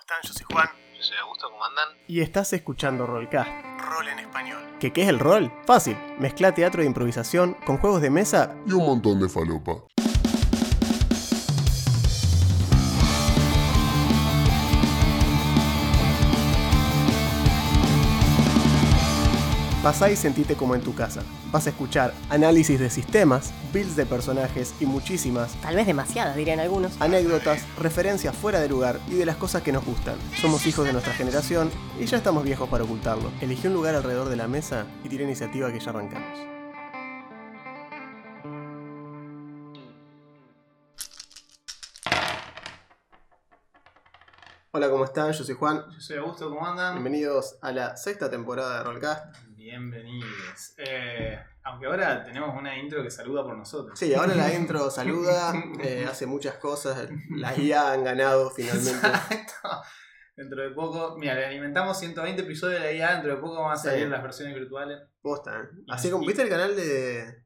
están? Yo soy Juan. Yo soy Augusto, ¿cómo andan? Y estás escuchando Rollcast. Rol en español. ¿Qué, ¿Qué es el rol? Fácil. Mezcla teatro de improvisación con juegos de mesa y un montón de falopa. Pasá y sentite como en tu casa. Vas a escuchar análisis de sistemas, builds de personajes y muchísimas, Tal vez demasiadas, dirían algunos. anécdotas, referencias fuera de lugar y de las cosas que nos gustan. Somos hijos de nuestra generación y ya estamos viejos para ocultarlo. Elegí un lugar alrededor de la mesa y tira iniciativa que ya arrancamos. Hola, ¿cómo están? Yo soy Juan. Yo soy Augusto, ¿cómo andan? Bienvenidos a la sexta temporada de Rollcast. Bienvenidos. Eh, aunque ahora tenemos una intro que saluda por nosotros. Sí, ahora la intro saluda, eh, hace muchas cosas, las IA han ganado finalmente. Exacto. Dentro de poco, mira, le alimentamos 120 episodios de la IA, dentro de poco van a salir Sí. las versiones virtuales. Posta, ¿eh? Así como, ¿viste el canal de...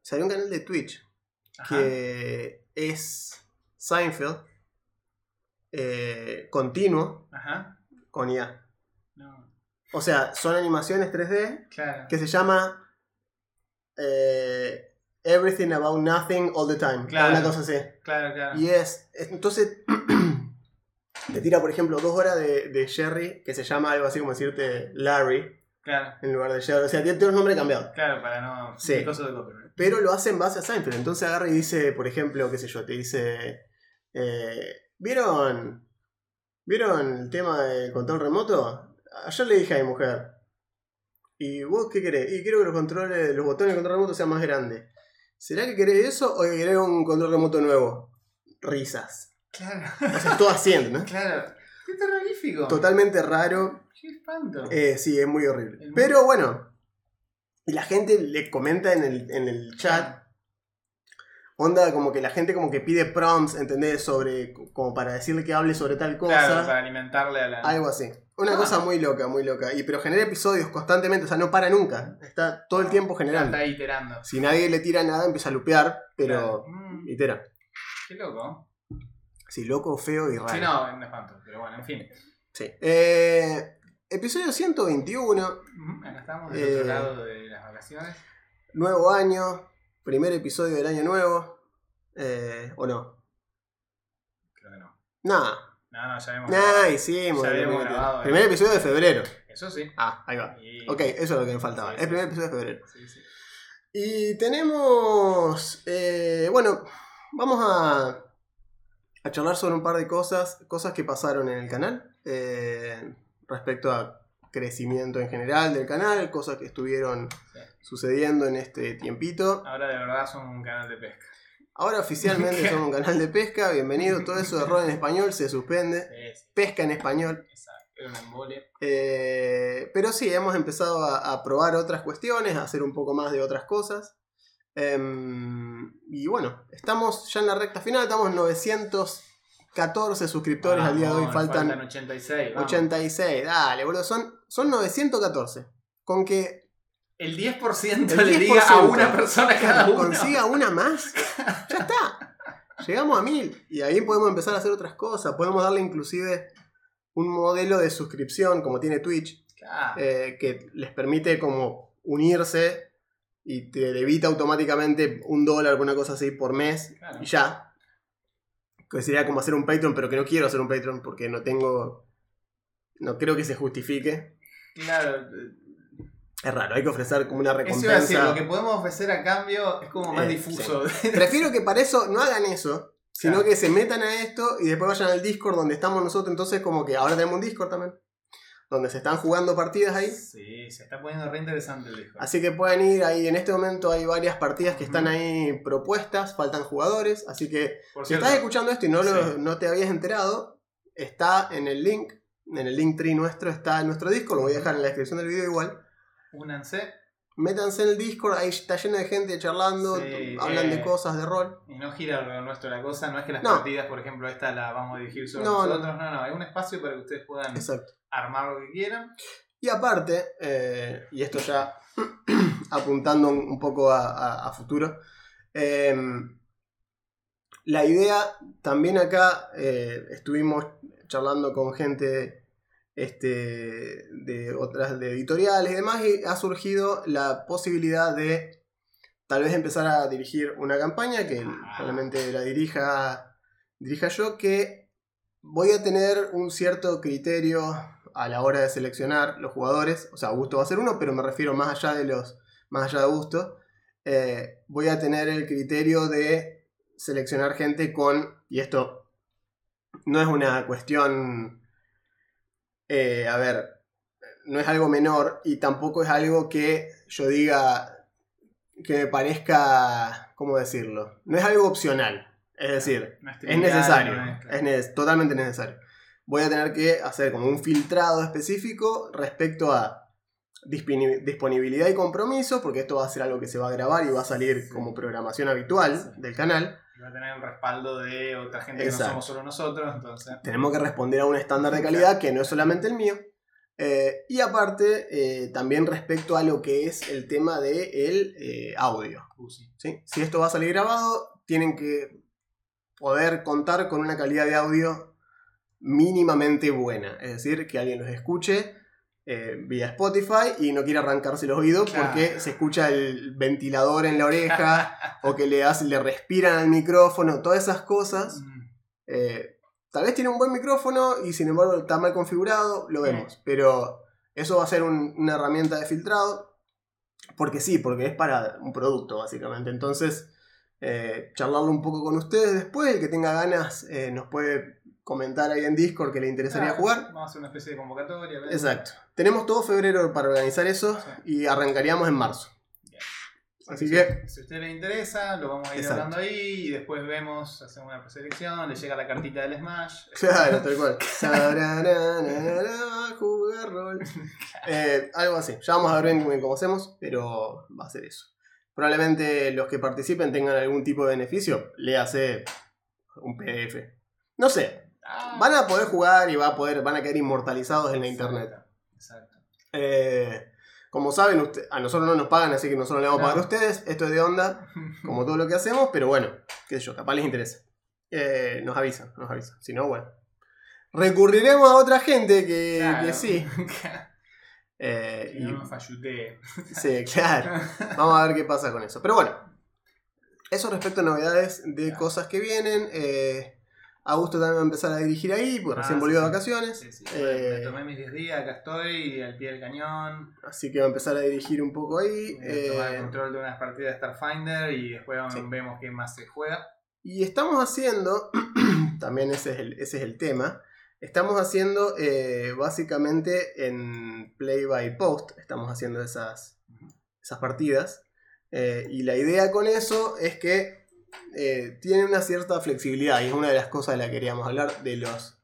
Salió un canal de Twitch Ajá. que es Seinfeld eh, continuo Ajá. con IA. O sea, son animaciones 3D claro. que se llama eh, Everything About Nothing All the Time. Claro. Una cosa así. Claro, claro. Y es, es- entonces, te tira, por ejemplo, dos horas de, de Jerry, que se llama algo así como decirte Larry, Claro, en lugar de Jerry. O sea, tiene, tiene un nombre cambiado. claro, para no. Sí. Pero lo hace en base a Seinfeld. Entonces agarra y dice, por ejemplo, qué sé yo, te dice, eh, ¿vieron, ¿vieron el tema del control remoto? Ayer le dije a mi mujer, ¿y vos qué querés? Y quiero que los controles, los botones del control remoto sean más grandes. ¿Será que querés eso o que querés un control remoto nuevo? Risas. Claro, O sea, todo haciendo, ¿no? claro. Qué terrorífico. Totalmente raro. Qué espanto. Eh, sí, es muy horrible. El- Pero bueno, y la gente le comenta en el, en el chat, onda como que la gente como que pide prompts, ¿entendés? Sobre, como para decirle que hable sobre tal cosa. Claro, para alimentarle a la. Algo así. Una Ah. cosa muy loca, muy loca. Y pero genera episodios constantemente, o sea, no para nunca. Está todo el tiempo Ya generando. está iterando. Si nadie le tira nada, empieza a lupear, pero Claro. Mm, itera. qué loco. Sí, loco, feo y raro. Sí, no, un espanto. Pero bueno, en fin. Sí. Eh, episodio 121. Ujú, Acá estamos del Eh, otro lado de las vacaciones. Nuevo año, primer episodio del año nuevo. Eh, ¿O no? Creo que no. Nada, No, no, ya vemos. nada, hicimos. Ya habíamos primer- grabado, primer eh. episodio de febrero. Eso sí. Ah, ahí va. Y- Ok, eso es lo que me faltaba. Sí, el primer episodio de febrero. Sí, sí. Y tenemos. eh, bueno, vamos a, a charlar sobre un par de cosas. Cosas que pasaron en el canal. eh, respecto a crecimiento en general del canal. Cosas que estuvieron Sí. sucediendo en este tiempito. Ahora de verdad son un canal de pesca. Ahora oficialmente somos un canal de pesca. Bienvenido. Todo eso de rol en español se suspende. Pesca en español. exacto. Era un embole. Eh, pero sí, hemos empezado a, a probar otras cuestiones, a hacer un poco más de otras cosas. Em, y bueno, estamos ya en la recta final, estamos 914 suscriptores al día de hoy, faltan, 86. vamos. 86. Dale, boludo, son, son 914. Con que El 10%, El le diga a 10%. una persona cada uno. consiga una más, ya está. Llegamos a 1000 y ahí podemos empezar a hacer otras cosas. Podemos darle inclusive un modelo de suscripción como tiene Twitch. Claro. eh, que les permite como unirse y te debita automáticamente un dólar o una cosa así por mes Claro. y ya. Que sería como hacer un Patreon, pero que no quiero hacer un Patreon porque no tengo. No creo que se justifique. Claro. Es raro, hay que ofrecer como una Eso iba a decir, recompensa. lo que podemos ofrecer a cambio es como más Eh, difuso. Prefiero que para eso no hagan eso, sino Claro. que se metan a esto y después vayan al Discord donde estamos nosotros. Entonces, como que ahora tenemos un Discord también, donde se están jugando partidas ahí. Sí, se está poniendo re interesante el disco. Así que pueden ir ahí, en este momento hay varias partidas que están ahí propuestas, faltan jugadores, así que Por si cierto, estás escuchando esto y no, lo- Sí. no te habías enterado, está en el link, en el link tree nuestro, está en nuestro Discord, lo voy a dejar en la descripción del video igual. Únanse Métanse en el Discord, ahí está lleno de gente charlando, Sí, hablan eh. de cosas, de rol. y no gira lo nuestro la cosa. No es que las No. partidas, por ejemplo, esta la vamos a dirigir sobre No, no. nosotros. No, no, es un espacio para que ustedes puedan Exacto. armar lo que quieran. Y aparte, eh, y esto ya apuntando un poco a, a- a futuro, em, la idea también acá eh, estuvimos charlando con gente este, de otras de editoriales y demás, y ha surgido la posibilidad de tal vez empezar a dirigir una campaña que probablemente la dirija, dirija yo, que voy a tener un cierto criterio a la hora de seleccionar los jugadores. O sea, Augusto va a ser uno, pero me refiero más allá de los. Más allá de Augusto. eh, voy a tener el criterio de seleccionar gente con. Y esto no es una cuestión. Eh, a ver. No es algo menor. Y tampoco es algo que yo diga. Que me parezca. ¿Cómo decirlo? No es algo opcional. Es decir, No es necesario. no es- totalmente necesario. Voy a tener que hacer como un filtrado específico respecto a disponi- disponibilidad y compromiso, porque esto va a ser algo que se va a grabar y va a salir como programación habitual del canal. Va a tener el respaldo de otra gente que no somos solo nosotros, entonces. Tenemos que responder a un estándar de calidad que no es solamente el mío. Eh, y aparte, eh, también respecto a lo que es el tema del de audio. Uzi. ¿sí? Si esto va a salir grabado, tienen que poder contar con una calidad de audio mínimamente buena. Es decir, que alguien los escuche eh, vía Spotify y no quiera arrancarse los oídos Claro. porque se escucha el ventilador en la oreja o que le, hace, le respiran al micrófono, todas esas cosas. Mm, Eh, tal vez tiene un buen micrófono y sin embargo está mal configurado, lo vemos. Pero eso va a ser un- una herramienta de filtrado. Porque sí, porque es para un producto básicamente. Entonces, eh, charlarlo un poco con ustedes después. El que tenga ganas eh, nos puede comentar ahí en Discord que le interesaría jugar. Vamos a hacer una especie de convocatoria. ¿ves? Exacto. Tenemos todo febrero para organizar eso y arrancaríamos en marzo. Así que- Si a usted le interesa, lo vamos a ir Exacto. hablando ahí y después vemos, hacemos una preselección, le llega la cartita del Smash. Claro, tal cual. Jugar rol. Eh, algo así. Ya vamos a ver bien cómo hacemos, pero va a ser eso. Probablemente los que participen tengan algún tipo de beneficio. Léase un PDF. No sé. Ah, Van a poder jugar y va a poder, van a quedar inmortalizados en la internet. Exacto. Eh, como saben, usted- a nosotros no nos pagan, así que nosotros le vamos a No. pagar a ustedes. Esto es de onda, como todo lo que hacemos, pero bueno, qué sé yo, capaz les interesa. Eh, nos avisan, nos avisan. Si no, bueno. Recurriremos a otra gente que, Claro. que sí. Eh, Que y- no nos sí, claro. Vamos a ver qué pasa con eso. Pero bueno, eso respecto a novedades de Claro. cosas que vienen. Eh, Augusto también va a empezar a dirigir ahí, porque Ah, recién volvió de sí. vacaciones. Sí, sí. Eh, Me tomé mis 10 días, acá estoy, al pie del cañón. así que va a empezar a dirigir un poco ahí. Eh, tomar el Eh, control de unas partidas de Starfinder y después vemos qué más se juega. Y estamos haciendo, también ese es el, ese es el tema, estamos haciendo eh, básicamente en play by post, estamos haciendo esas, esas partidas. Eh, y la idea con eso es que eh, tiene una cierta flexibilidad y es una de las cosas de las que queríamos hablar de, los,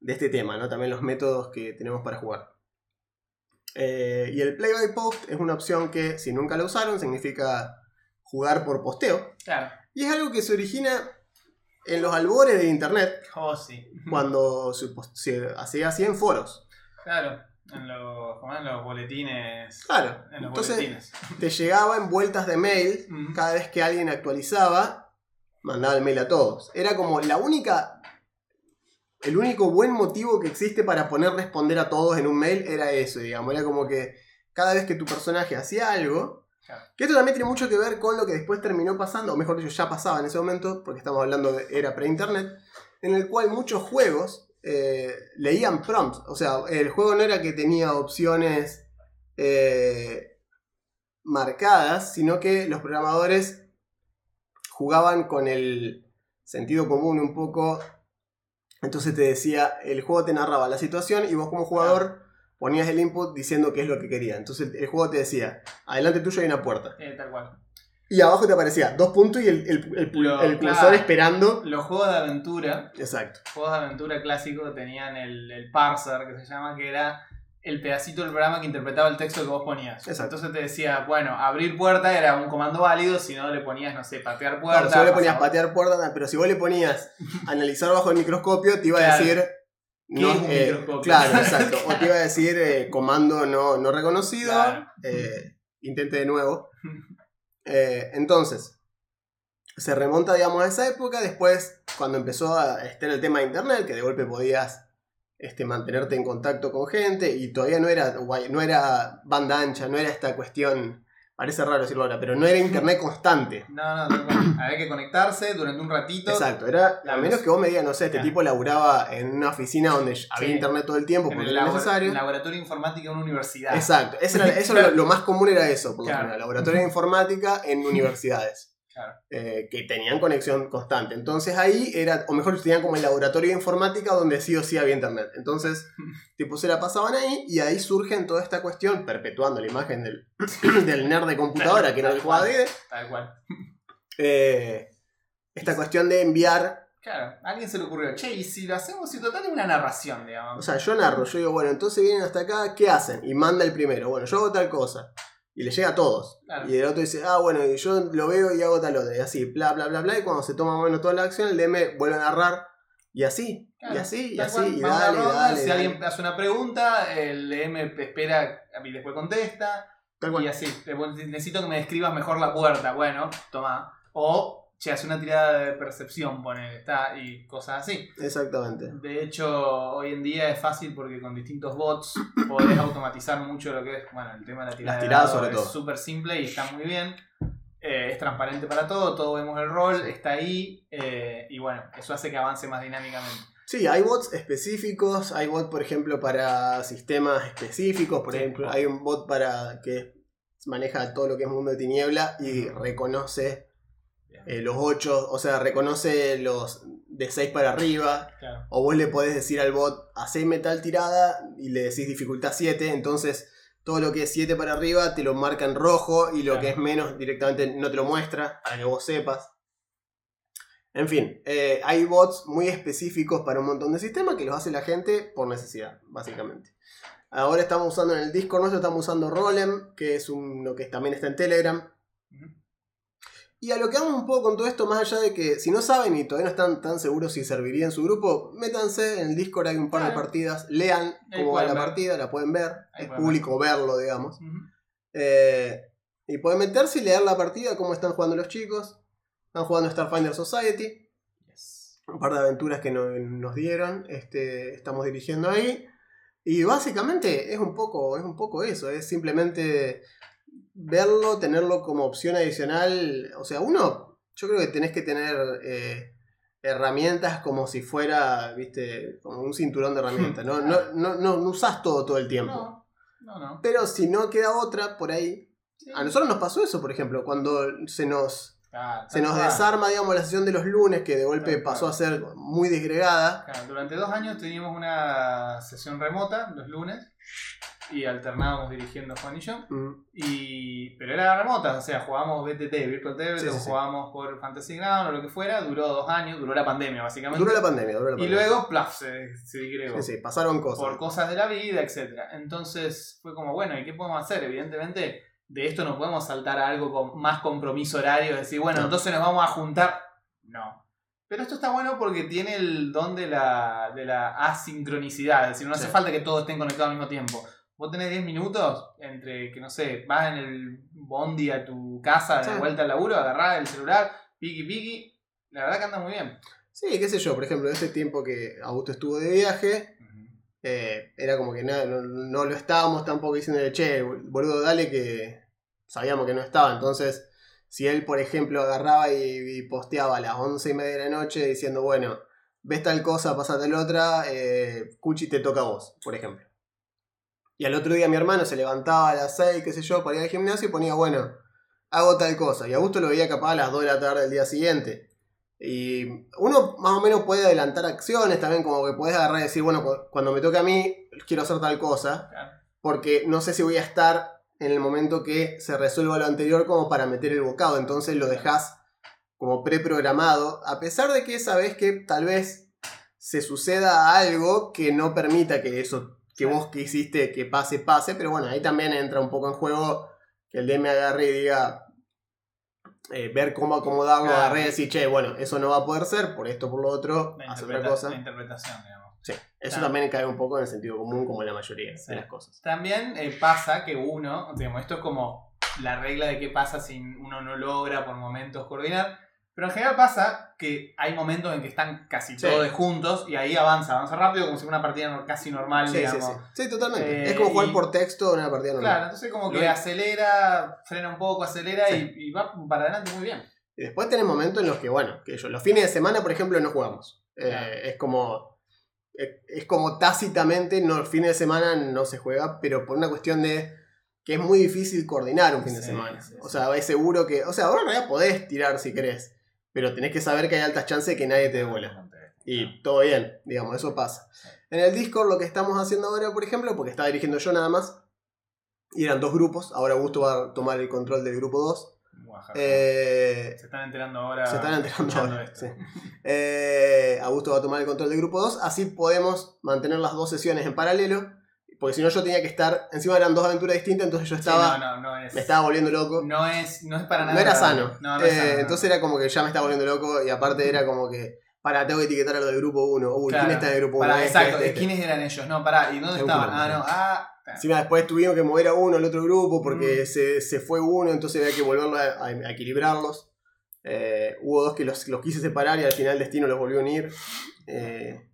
de este tema, ¿no? también los métodos que tenemos para jugar. Eh, y el play by post es una opción que si nunca la usaron significa jugar por posteo. Claro. Y es algo que se origina en los albores de internet, Oh, sí. cuando se, se hacía así en foros. Claro. En los, en los boletines. Claro. En los Entonces boletines. te llegaba en vueltas de mail, cada vez que alguien actualizaba, mandaba el mail a todos. Era como la única. El único buen motivo que existe para poner responder a todos en un mail era eso, digamos. Era como que cada vez que tu personaje hacía algo, Claro. Que esto también tiene mucho que ver con lo que después terminó pasando, o mejor dicho, ya pasaba en ese momento, porque estamos hablando de era pre-internet, en el cual muchos juegos eh, leían prompts. O sea, el juego no era que tenía opciones eh, marcadas, sino que los programadores jugaban con el sentido común un poco. Entonces te decía, el juego te narraba la situación y vos como jugador ponías el input diciendo qué es lo que quería. Entonces el juego te decía, adelante tuyo hay una puerta. Eh, tal cual. Y abajo te aparecía dos puntos y el, el, el, Lo- el cursor claro. esperando. Los juegos de aventura, Exacto. juegos de aventura clásicos tenían el, el parser que se llama, que era el pedacito del programa que interpretaba el texto que vos ponías. Exacto. Entonces te decía, bueno, abrir puerta era un comando válido, si no le ponías, no sé, patear puerta. Claro, si vos le ponías patear puerta, pero si vos le ponías analizar bajo el microscopio, te iba a decir. ¿Qué es un eh, microscopio? claro, exacto. O te iba a decir eh, comando no, no reconocido. Claro. eh, intente de nuevo. Eh, entonces, se remonta, digamos, a esa época. Después, cuando empezó a estar el tema de internet, que de golpe podías este, mantenerte en contacto con gente y todavía no era, no era banda ancha, no era esta cuestión, parece raro decirlo ahora, pero no era internet constante. No, no, había que conectarse durante un ratito. Exacto, era a menos que vos me digas, no sé, este tipo laburaba en una oficina donde había internet todo el tiempo En porque era necesario. laboratorio de informática de una universidad. Exacto, eso, era- eso era lo, lo más común era eso, por lo Claro. general, laboratorio de informática en universidades. Claro. eh, que tenían conexión constante. Entonces ahí era, o mejor tenían como el laboratorio de informática donde sí o sí había internet. Entonces, tipo, se la pasaban ahí y ahí surgen toda esta cuestión, perpetuando la imagen del, del nerd de computadora, que era el Dide, Tal cual. eh, esta cuestión de enviar, Claro, a alguien se le ocurrió, che, y si lo hacemos, si total es una narración, o digamos. sea, yo narro, yo digo, bueno, entonces vienen hasta acá, ¿qué hacen? Y manda el primero, bueno, yo hago tal cosa. Y le llega a todos. Claro. Y el otro dice, ah, bueno, yo lo veo y hago tal otra. Y así, bla, bla, bla, bla. Y cuando se toma más o menos toda la acción, el DM vuelve a narrar. Y así, y así, y así. Y dale, ronda, dale, Si dale. alguien hace una pregunta, el DM espera y después contesta. Tal cual. Y así, necesito que me describas mejor la puerta. Bueno, toma. O, che, hace una tirada de percepción, pone, está, y cosas así. Exactamente. De hecho, hoy en día es fácil porque con distintos bots podés automatizar mucho lo que es, bueno, el tema de la tirada. Las de tiradas dado sobre es todo. súper simple y está muy bien. Eh, es transparente para todo, todos vemos el rol, está ahí eh, y bueno, eso hace que avance más dinámicamente. Sí, hay bots específicos. Hay bots, por ejemplo, para sistemas específicos. Por Sí. ejemplo, hay un bot para que maneja todo lo que es mundo de tiniebla y reconoce. Eh, los 8, o sea, reconoce los de 6 para arriba. Claro. O vos le podés decir al bot, haceme tal tirada y le decís dificultad 7, entonces todo lo que es 7 para arriba te lo marca en rojo y lo Claro. que es menos directamente no te lo muestra para que vos sepas. En fin, eh, hay bots muy específicos para un montón de sistemas que los hace la gente por necesidad, básicamente. Ahora estamos usando en el Discord nuestro, estamos usando Rolem, que es uno que también está en Telegram. Y a lo que vamos un poco con todo esto, más allá de que si no saben y todavía no están tan seguros si serviría en su grupo, métanse en el Discord, hay un par de partidas, lean cómo va la ver. partida, la pueden ver, Ahí es pueden público verlo, digamos. Eh, y pueden meterse y leer la partida, cómo están jugando los chicos. Están jugando Starfinder Society, Yes. un par de aventuras que no- nos dieron, este, estamos dirigiendo ahí. Y básicamente es un poco, es un poco eso, es simplemente verlo, tenerlo como opción adicional. O sea, uno, yo creo que tenés que tener eh, herramientas como si fuera, viste, como un cinturón de herramientas. No, no, no, no, no usás todo todo el tiempo. No, no. Pero si no queda otra por ahí. Sí. A nosotros nos pasó eso, por ejemplo, cuando se nos, Ah, se nos desarma, digamos, la sesión de los lunes, que de golpe pasó a ser muy disgregada. Claro, durante dos años teníamos una sesión remota los lunes y alternábamos dirigiendo Juan y yo. Mm, Y, pero era remota, o sea, jugábamos BTT, Virtual Table, Sí, jugábamos por Fantasy Ground o lo que fuera, duró dos años, duró la pandemia básicamente. Duró la pandemia, duró la y pandemia. luego, plaf, se, se digregó. Sí, sí, pasaron cosas. por cosas de la vida, etc. Entonces fue como, bueno, ¿y qué podemos hacer? Evidentemente, de esto no podemos saltar a algo con más compromiso horario, decir, bueno, No. entonces nos vamos a juntar. No. Pero esto está bueno porque tiene el don de la, de la asincronicidad, es decir, no hace falta que todos estén conectados al mismo tiempo. Vos tenés 10 minutos entre que, no sé, vas en el bondi a tu casa de Sí. vuelta al laburo, agarrás el celular, piqui piqui. La verdad que anda muy bien. Sí, qué sé yo, por ejemplo, este tiempo que Augusto estuvo de viaje, eh, era como que no, no lo estábamos tampoco diciéndole, che, boludo, dale que sabíamos que no estaba. Entonces, si él, por ejemplo, agarraba y, y posteaba a las once y media de la noche diciendo, bueno, ves tal cosa, pasa tal otra, eh, Cuchi te toca a vos, por ejemplo. Y al otro día mi hermano se levantaba a las 6, qué sé yo, para ir al gimnasio y ponía, bueno, hago tal cosa. Y Augusto lo veía capaz a las 2 de la tarde del día siguiente. Y uno más o menos puede adelantar acciones también, como que puedes agarrar y decir, bueno, cu- cuando me toque a mí, quiero hacer tal cosa, porque no sé si voy a estar en el momento que se resuelva lo anterior como para meter el bocado, entonces lo dejas como preprogramado, a pesar de que sabes que tal vez se suceda algo que no permita que eso que vos que hiciste que pase, pase, pero bueno, ahí también entra un poco en juego que el DM agarre y diga, eh, ver cómo acomodarlo, Claro. agarre y decir, che, bueno, eso no va a poder ser, por esto, por lo otro, hace otra cosa. la interpretación, digamos. Sí, eso Claro. también cae un poco en el sentido común como la mayoría Sí. de las cosas. También eh, pasa que uno, digamos, esto es como la regla de qué pasa si uno no logra por momentos coordinar, Pero en general pasa que hay momentos en que están casi Sí. todos juntos y ahí avanza, avanza rápido como si fuera una partida casi normal, Sí, digamos. sí. Sí, totalmente. Eh, es como jugar y- por texto en una partida normal. Claro, entonces como que Lo- acelera, frena un poco, acelera y, y va para adelante muy bien. Y después tenés momentos en los que, bueno, que yo, los fines de semana, por ejemplo, no jugamos. Eh, es como. Es, es como tácitamente, no, los fines de semana no se juega, pero por una cuestión de que es muy difícil coordinar un fin de semana. o sea, es seguro que. O sea, ahora en realidad podés tirar si querés, pero tenés que saber que hay altas chances de que nadie te dé bola. Y todo bien, digamos, eso pasa. En el Discord lo que estamos haciendo ahora, por ejemplo, porque estaba dirigiendo yo nada más, y eran dos grupos, ahora Augusto va a tomar el control del grupo 2. Guaja. Eh, se están enterando ahora. se están enterando ahora, esto. sí. Eh, Augusto va a tomar el control del grupo 2, así podemos mantener las dos sesiones en paralelo, porque si no yo tenía que estar, encima eran dos aventuras distintas, entonces yo Sí, estaba, no, no, no es. me estaba volviendo loco. No es, no es para No, nada. era agradable. sano. No, no es Eh, sano, no. Entonces era como que ya me estaba volviendo loco y aparte era como que, para, tengo que etiquetar a lo del grupo 1. Uy, Claro. ¿quién está en el grupo 1? Pará, exacto, ¿quiénes eran ellos? No, pará, ¿y dónde estaban? Ah, no, ah. Encima después tuvimos que mover a uno al otro grupo porque Mm. se, se fue uno, entonces había que volverlo a, a- a equilibrarlos. Eh, hubo dos que los, los quise separar y al final el destino los volvió a unir. Eh,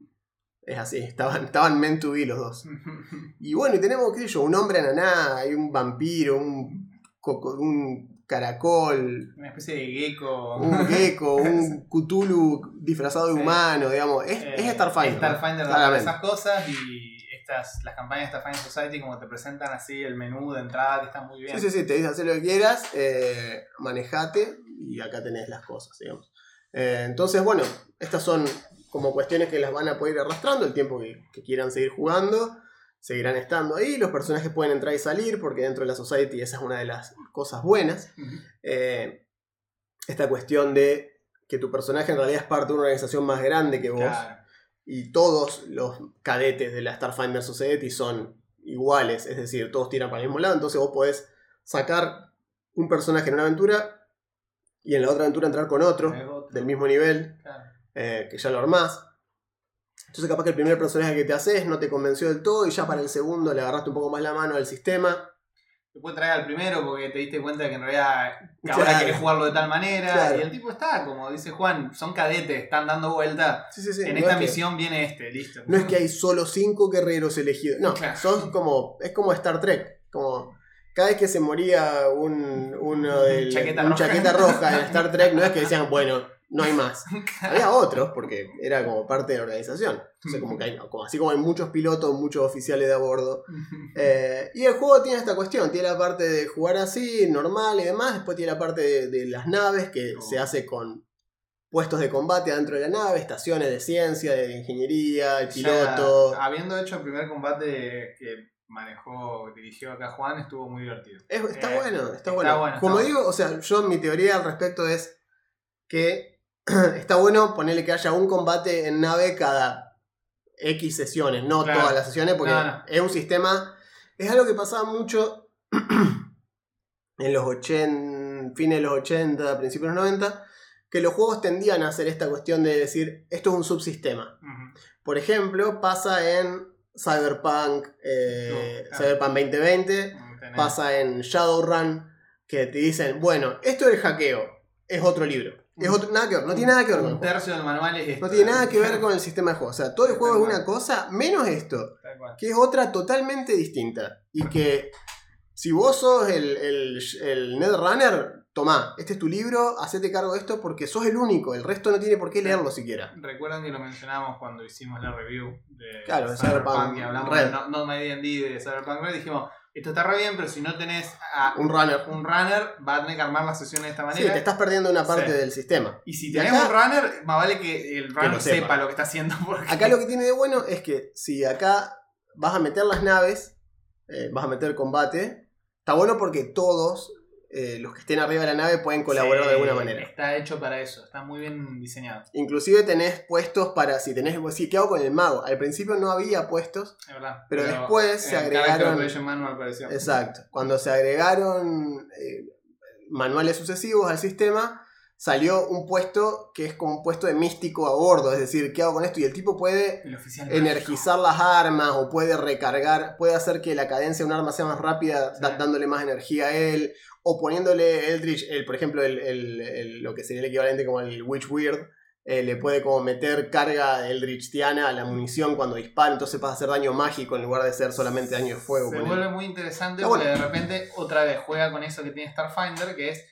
es así, estaban, estaban meant to be los dos. Y bueno, y tenemos, qué sé yo, un hombre ananá, hay un vampiro, un, un caracol, Una especie de gecko. un gecko, un Cthulhu disfrazado de Sí. humano, digamos. Es, Eh, es Starfinder. ¿no? Starfinder Claramente. esas cosas y estas, las campañas de Starfinder Society como te presentan así el menú de entrada que está muy bien. Sí, sí, sí, te dice hacer lo que quieras, eh, manejate y acá tenés las cosas, digamos. Eh, entonces, bueno, estas son como cuestiones que las van a poder ir arrastrando el tiempo que, que quieran seguir jugando. Seguirán estando ahí, los personajes pueden entrar y salir porque dentro de la Society esa es una de las cosas buenas. Eh, esta cuestión de que tu personaje en realidad es parte de una organización más grande que vos Claro. y todos los cadetes de la Starfinder Society son iguales, es decir, todos tiran para el mismo lado, entonces vos podés sacar un personaje en una aventura y en la otra aventura entrar con otro otro. del mismo nivel, Claro. Eh, que ya lo armás. Entonces capaz que el primer personaje que te haces no te convenció del todo y ya para el segundo le agarraste un poco más la mano al sistema. Te puede traer al primero porque te diste cuenta que en realidad ahora Claro. querés jugarlo de tal manera. Claro. Y el tipo está, como dice Juan, son cadetes, están dando vuelta. Sí, sí, sí, en no esta es que- misión viene este, listo. No es que hay solo cinco guerreros elegidos. No, Claro. son como. Es como Star Trek. Como. Cada vez que se moría un, uno del, Chaqueta un roja. chaqueta roja en Star Trek, no es que decían, bueno, no hay más. Había otros, porque era como parte de la organización. Entonces, como que hay, como- así como hay muchos pilotos, muchos oficiales de a bordo. Eh, y el juego tiene esta cuestión: tiene la parte de jugar así, normal y demás. Después tiene la parte de, de las naves, que Oh. se hace con puestos de combate adentro de la nave, estaciones de ciencia, de ingeniería, el piloto. Ya, habiendo hecho el primer combate que manejó, dirigió acá Juan, estuvo muy divertido. Es- está Eh, bueno, está, está bueno. bueno, está Como bueno. digo, o sea, yo mi teoría al respecto es que está bueno ponerle que haya un combate en nave cada X sesiones, no Claro. todas las sesiones, porque No, no. es un sistema. Es algo que pasaba mucho en los 80, fines de los 80, principios de los 90, que los juegos tendían a hacer esta cuestión de decir, esto es un subsistema. Por ejemplo, pasa en Cyberpunk, eh, No. Cyberpunk 2020, Tenés- pasa en Shadowrun, que te dicen, bueno, esto del hackeo es otro libro. Es otro, nada que ver, no tiene nada que ver con el Un juego. tercio del manual es esto. No tiene nada que ver con el sistema de juego. O sea, todo el juego es una cosa, menos esto, Tal cual. que es otra totalmente distinta. Y que si vos sos el, el, el Netrunner, tomá, este es tu libro, hacete cargo de esto porque sos el único, el resto no tiene por qué leerlo siquiera. Recuerdan que lo mencionamos cuando hicimos la review de Claro, de Cyberpunk Cyberpunk y hablamos Red. de No, no My D&D de Cyberpunk Red. Dijimos, esto está re bien, pero si no tenés a Un runner. un runner, va a tener que armar las sesiones de esta Sí, manera. te estás perdiendo una parte Sí. del sistema. Y si tenés acá- un runner, más vale que el runner lo sepa. sepa. lo que está haciendo. Porque... Acá lo que tiene de bueno es que si acá vas a meter las naves, eh, vas a meter combate, está bueno porque todos eh, los que estén arriba de la nave pueden colaborar Sí, de alguna manera. Está hecho para eso, está muy bien diseñado, Inclusive tenés puestos para, si tenés, sí, ¿qué hago con el mago? Al principio no había puestos, es verdad. Pero después se agregaron- exacto. Cuando se agregaron eh, manuales sucesivos al sistema, salió un puesto que es como un puesto de místico a bordo, es decir, ¿qué hago con esto? Y el tipo puede El energizar las armas o puede recargar, puede hacer que la cadencia de un arma sea más rápida Sí. dándole más energía a él o poniéndole Eldritch, el, por ejemplo, el, lo que sería el equivalente como el Witch Weird, eh, le puede como meter carga Eldritchiana a la munición cuando dispara, entonces pasa a hacer daño mágico en lugar de ser solamente daño de fuego. Se vuelve muy interesante porque bueno. de repente otra vez juega con eso que tiene Starfinder, que es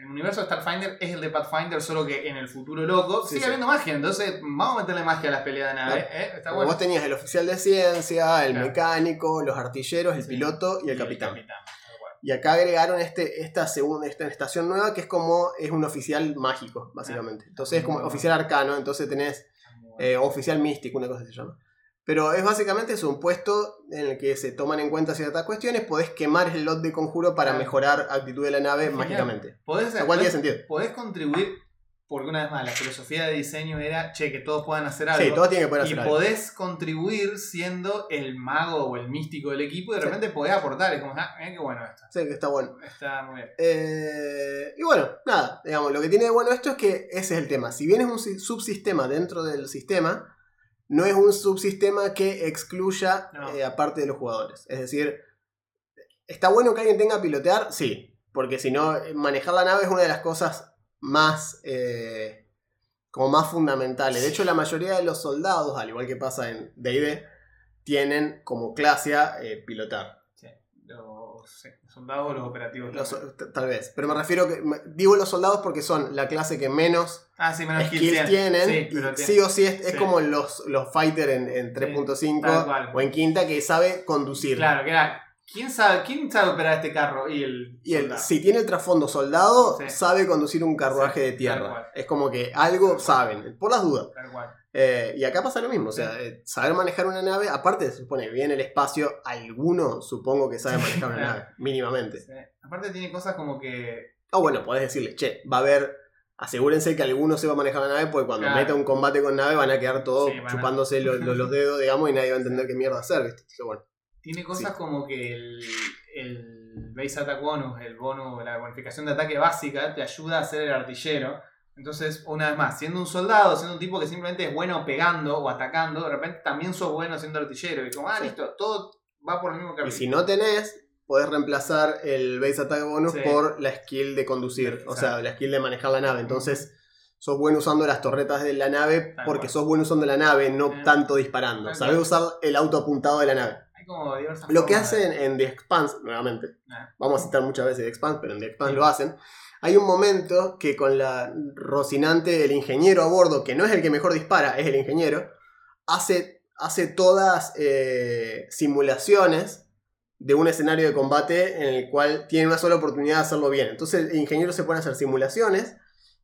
el universo de Starfinder es el de Pathfinder, solo que en el futuro loco Sí, sigue sí. habiendo magia. Entonces vamos a meterle magia a las peleas de nave. Claro. ¿eh? Está Porque bueno. Vos tenías el oficial de ciencia, el Claro. mecánico, los artilleros, el Sí. piloto y el capitán. Y acá agregaron este, esta segunda esta estación nueva que es como es un oficial mágico, básicamente. Entonces es como oficial arcano, entonces tenés eh, oficial místico, una cosa se llama. Pero es básicamente es un puesto en el que se toman en cuenta ciertas cuestiones, podés quemar el lot de conjuro para mejorar actitud de la nave Genial. mágicamente. Podés, Lo cual tiene podés- sentido. podés contribuir, porque una vez más, la filosofía de diseño era, che, que todos puedan hacer algo. Sí, todos tienen que poder y hacer algo. podés contribuir siendo el mago o el místico del equipo y de Sí. repente podés aportar. Es como, ah, mirá qué bueno esto. Sí, que está bueno. Está muy bien. Eh, y bueno, nada, digamos, lo que tiene de bueno esto es que ese es el tema. Si bien es un si- subsistema dentro del sistema, no es un subsistema que excluya No. eh, a parte de los jugadores. Es decir, ¿está bueno que alguien tenga a pilotear? Sí, porque si no, eh, manejar la nave es una de las cosas más, eh, como más fundamentales. De hecho, la mayoría de los soldados, al igual que pasa en D&D, tienen como clase a, eh, pilotar. Los soldados, los operativos. Los- tal vez. Pero me refiero que. Digo los soldados porque son la clase que menos ah, sí, menos skills tienen. Sí, y pero sí o sí es, es sí. como los, los fighter en, en tal 3.5 cual. o en quinta que sabe conducir. Claro, que era. ¿Quién sabe, ¿Quién sabe operar este carro? Y el. Y el, soldado. si tiene el trasfondo soldado, Sí. sabe conducir un carruaje Sí, de tierra. Es como que algo saben, por las dudas. Eh, y acá pasa lo mismo, o sea, eh, saber manejar una nave, aparte se supone que viene el espacio, alguno supongo que sabe manejar una nave, mínimamente. Aparte tiene cosas como que. O bueno, podés decirle, che, va a haber. Asegúrense que alguno se va a manejar la nave, porque cuando Claro. meta un combate con nave van a quedar todos Sí, van a- chupándose los, los- los dedos, digamos, y nadie va a entender qué mierda hacer, ¿viste? Entonces, bueno. Tiene cosas Sí. como que el, el base attack bonus, el bonus, la bonificación de ataque básica, te ayuda a ser el artillero. Entonces, una vez más, siendo un soldado, siendo un tipo que simplemente es bueno pegando o atacando, de repente también sos bueno siendo artillero. Y como, ah, Sí. listo, todo va por el mismo Y camino. si no tenés, podés reemplazar el base attack bonus Sí. por la skill de conducir, o sea, la skill de manejar la nave. Entonces, sos bueno usando las torretas de la nave Tal porque cual. sos bueno usando la nave, no Eh. tanto disparando. Tal Sabés usar el auto apuntado de la nave. Hay como diversas Lo que hacen en The Expanse, nuevamente, Ah. vamos a citar muchas veces The Expanse, pero en The Expanse Sí. lo hacen. Hay un momento que con la Rocinante, el ingeniero a bordo, que no es el que mejor dispara, es el ingeniero, hace, hace todas eh, simulaciones de un escenario de combate en el cual tiene una sola oportunidad de hacerlo bien. Entonces el ingeniero se pone a hacer simulaciones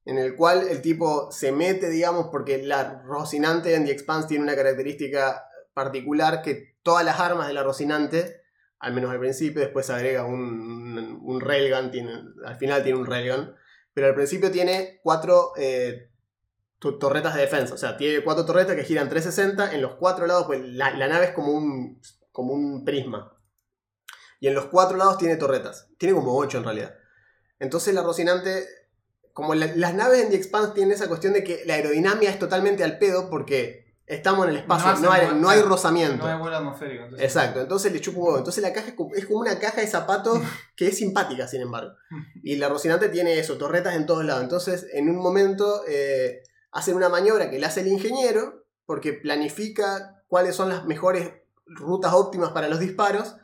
en el cual el tipo se mete, digamos, porque la Rocinante en The Expanse tiene una característica particular que todas las armas de la Rocinante, al menos al principio, después agrega un, un, un railgun, al final tiene un railgun, pero al principio tiene cuatro eh, to- torretas de defensa, o sea, tiene cuatro torretas que giran 360 en los cuatro lados, pues la, nave es como un, como un prisma. Y en los cuatro lados tiene torretas, tiene como ocho en realidad. Entonces la Rocinante como la- las naves en The Expanse tienen esa cuestión de que la aerodinámica es totalmente al pedo porque estamos en el espacio, No hay, no hay rozamiento. No hay vuelo atmosférico. entonces- Exacto, entonces le chupo huevo. Entonces la caja es como, es como una caja de zapatos que es simpática, sin embargo. Y la Rocinante tiene eso, torretas en todos lados. Entonces, en un momento eh, hacen una maniobra que le hace el ingeniero porque planifica cuáles son las mejores rutas óptimas para los disparos.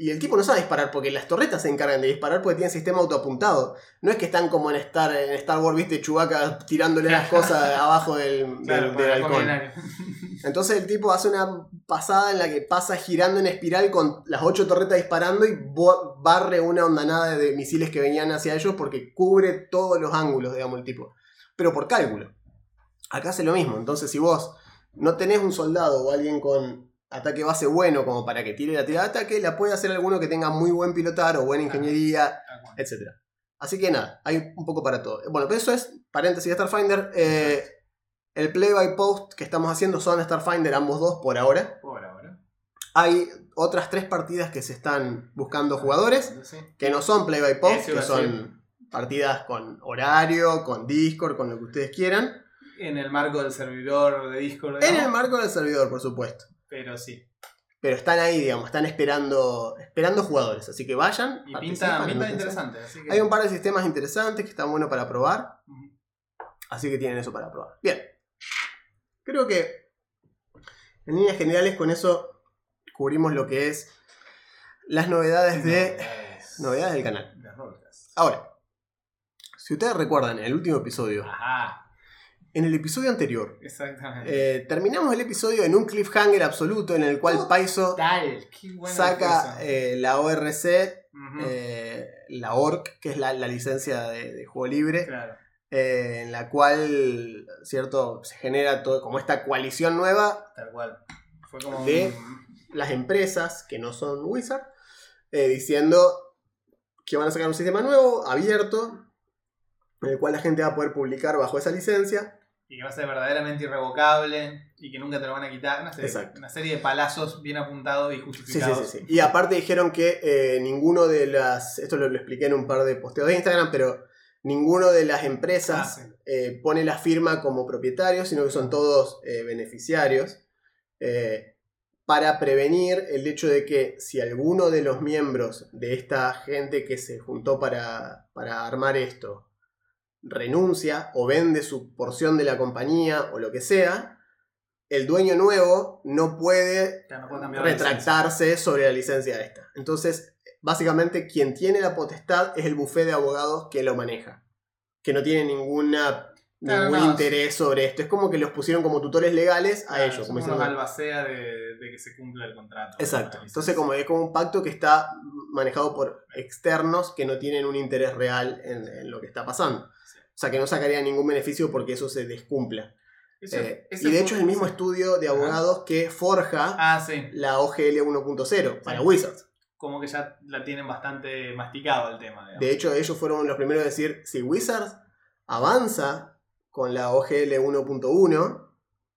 Y el tipo no sabe disparar porque las torretas se encargan de disparar porque tienen sistema autoapuntado. No es que están como en Star, en Star Wars, viste, Chewbacca tirándole las cosas abajo del, Claro, del binario. Entonces el tipo hace una pasada en la que pasa girando en espiral con las ocho torretas disparando y barre una ondanada de misiles que venían hacia ellos porque cubre todos los ángulos, digamos, el tipo. Pero por cálculo. Acá hace lo mismo. Entonces si vos no tenés un soldado o alguien con ataque base bueno como para que tire la tirada de ataque, la puede hacer alguno que tenga muy buen pilotar o buena ingeniería, etc. Así que nada, hay un poco para todo. Bueno, pero eso es paréntesis de Starfinder. Eh, el play by post que estamos haciendo son Starfinder, ambos dos por ahora. Por ahora. Hay otras tres partidas que se están buscando jugadores, que no son play by post, que son partidas con horario, con Discord, con lo que ustedes quieran. En el marco del servidor de Discord. En el marco del servidor, por supuesto. Pero sí. Pero están ahí, digamos, están esperando, esperando jugadores. Así que vayan. Y pinta, pinta interesante. Así que... Hay un par de sistemas interesantes que están buenos para probar. Así que tienen eso para probar. Bien. Creo que en líneas generales con eso cubrimos lo que es las novedades de Novedades. novedades del canal. De. Ahora, si ustedes recuerdan en el último episodio, Ajá. En el episodio anterior, Exactamente. eh, terminamos el episodio en un cliffhanger absoluto en el cual Paizo saca eh, la ORC, eh, la ORC, que es la, la licencia de, de juego libre, Claro. en la cual, ¿cierto? Se genera todo, como esta coalición nueva, Tal cual. Fue como. De- un- las empresas que no son Wizard, diciendo que van a sacar un sistema nuevo, abierto, en el cual la gente va a poder publicar bajo esa licencia. Y que va a ser verdaderamente irrevocable y que nunca te lo van a quitar. Una serie, Exacto. una serie de palazos bien apuntados y Sí, sí, justificados. sí, sí. Y aparte dijeron que eh, ninguno de las, esto lo, lo expliqué en un par de posteos de Instagram, pero ninguno de las empresas Ah, sí. eh, pone la firma como propietario, sino que son todos eh, beneficiarios, para prevenir el hecho de que si alguno de los miembros de esta gente que se juntó para, para armar esto renuncia o vende su porción de la compañía o lo que sea, el dueño nuevo no puede no retractarse sobre la licencia esta. Entonces, básicamente quien tiene la potestad es el bufé de abogados que lo maneja. Que no tiene ninguna, Claro, ningún no, interés sobre esto. Es como que los pusieron como tutores legales a Claro, ellos. Como diciendo- albacea de, de que se cumpla el contrato. Exacto. Entonces, como es como un pacto que está manejado por externos que no tienen un interés real en, en lo que está pasando. O sea, que no sacaría ningún beneficio porque eso se descumpla. Eso- Eh, y de hecho es el mismo estudio de Ajá. abogados que forja Ah, sí. la OGL 1.0 para Sí. Wizards. Como que ya la tienen bastante masticado el tema. digamos. De hecho, ellos fueron los primeros a decir, si Wizards avanza con la OGL 1.1,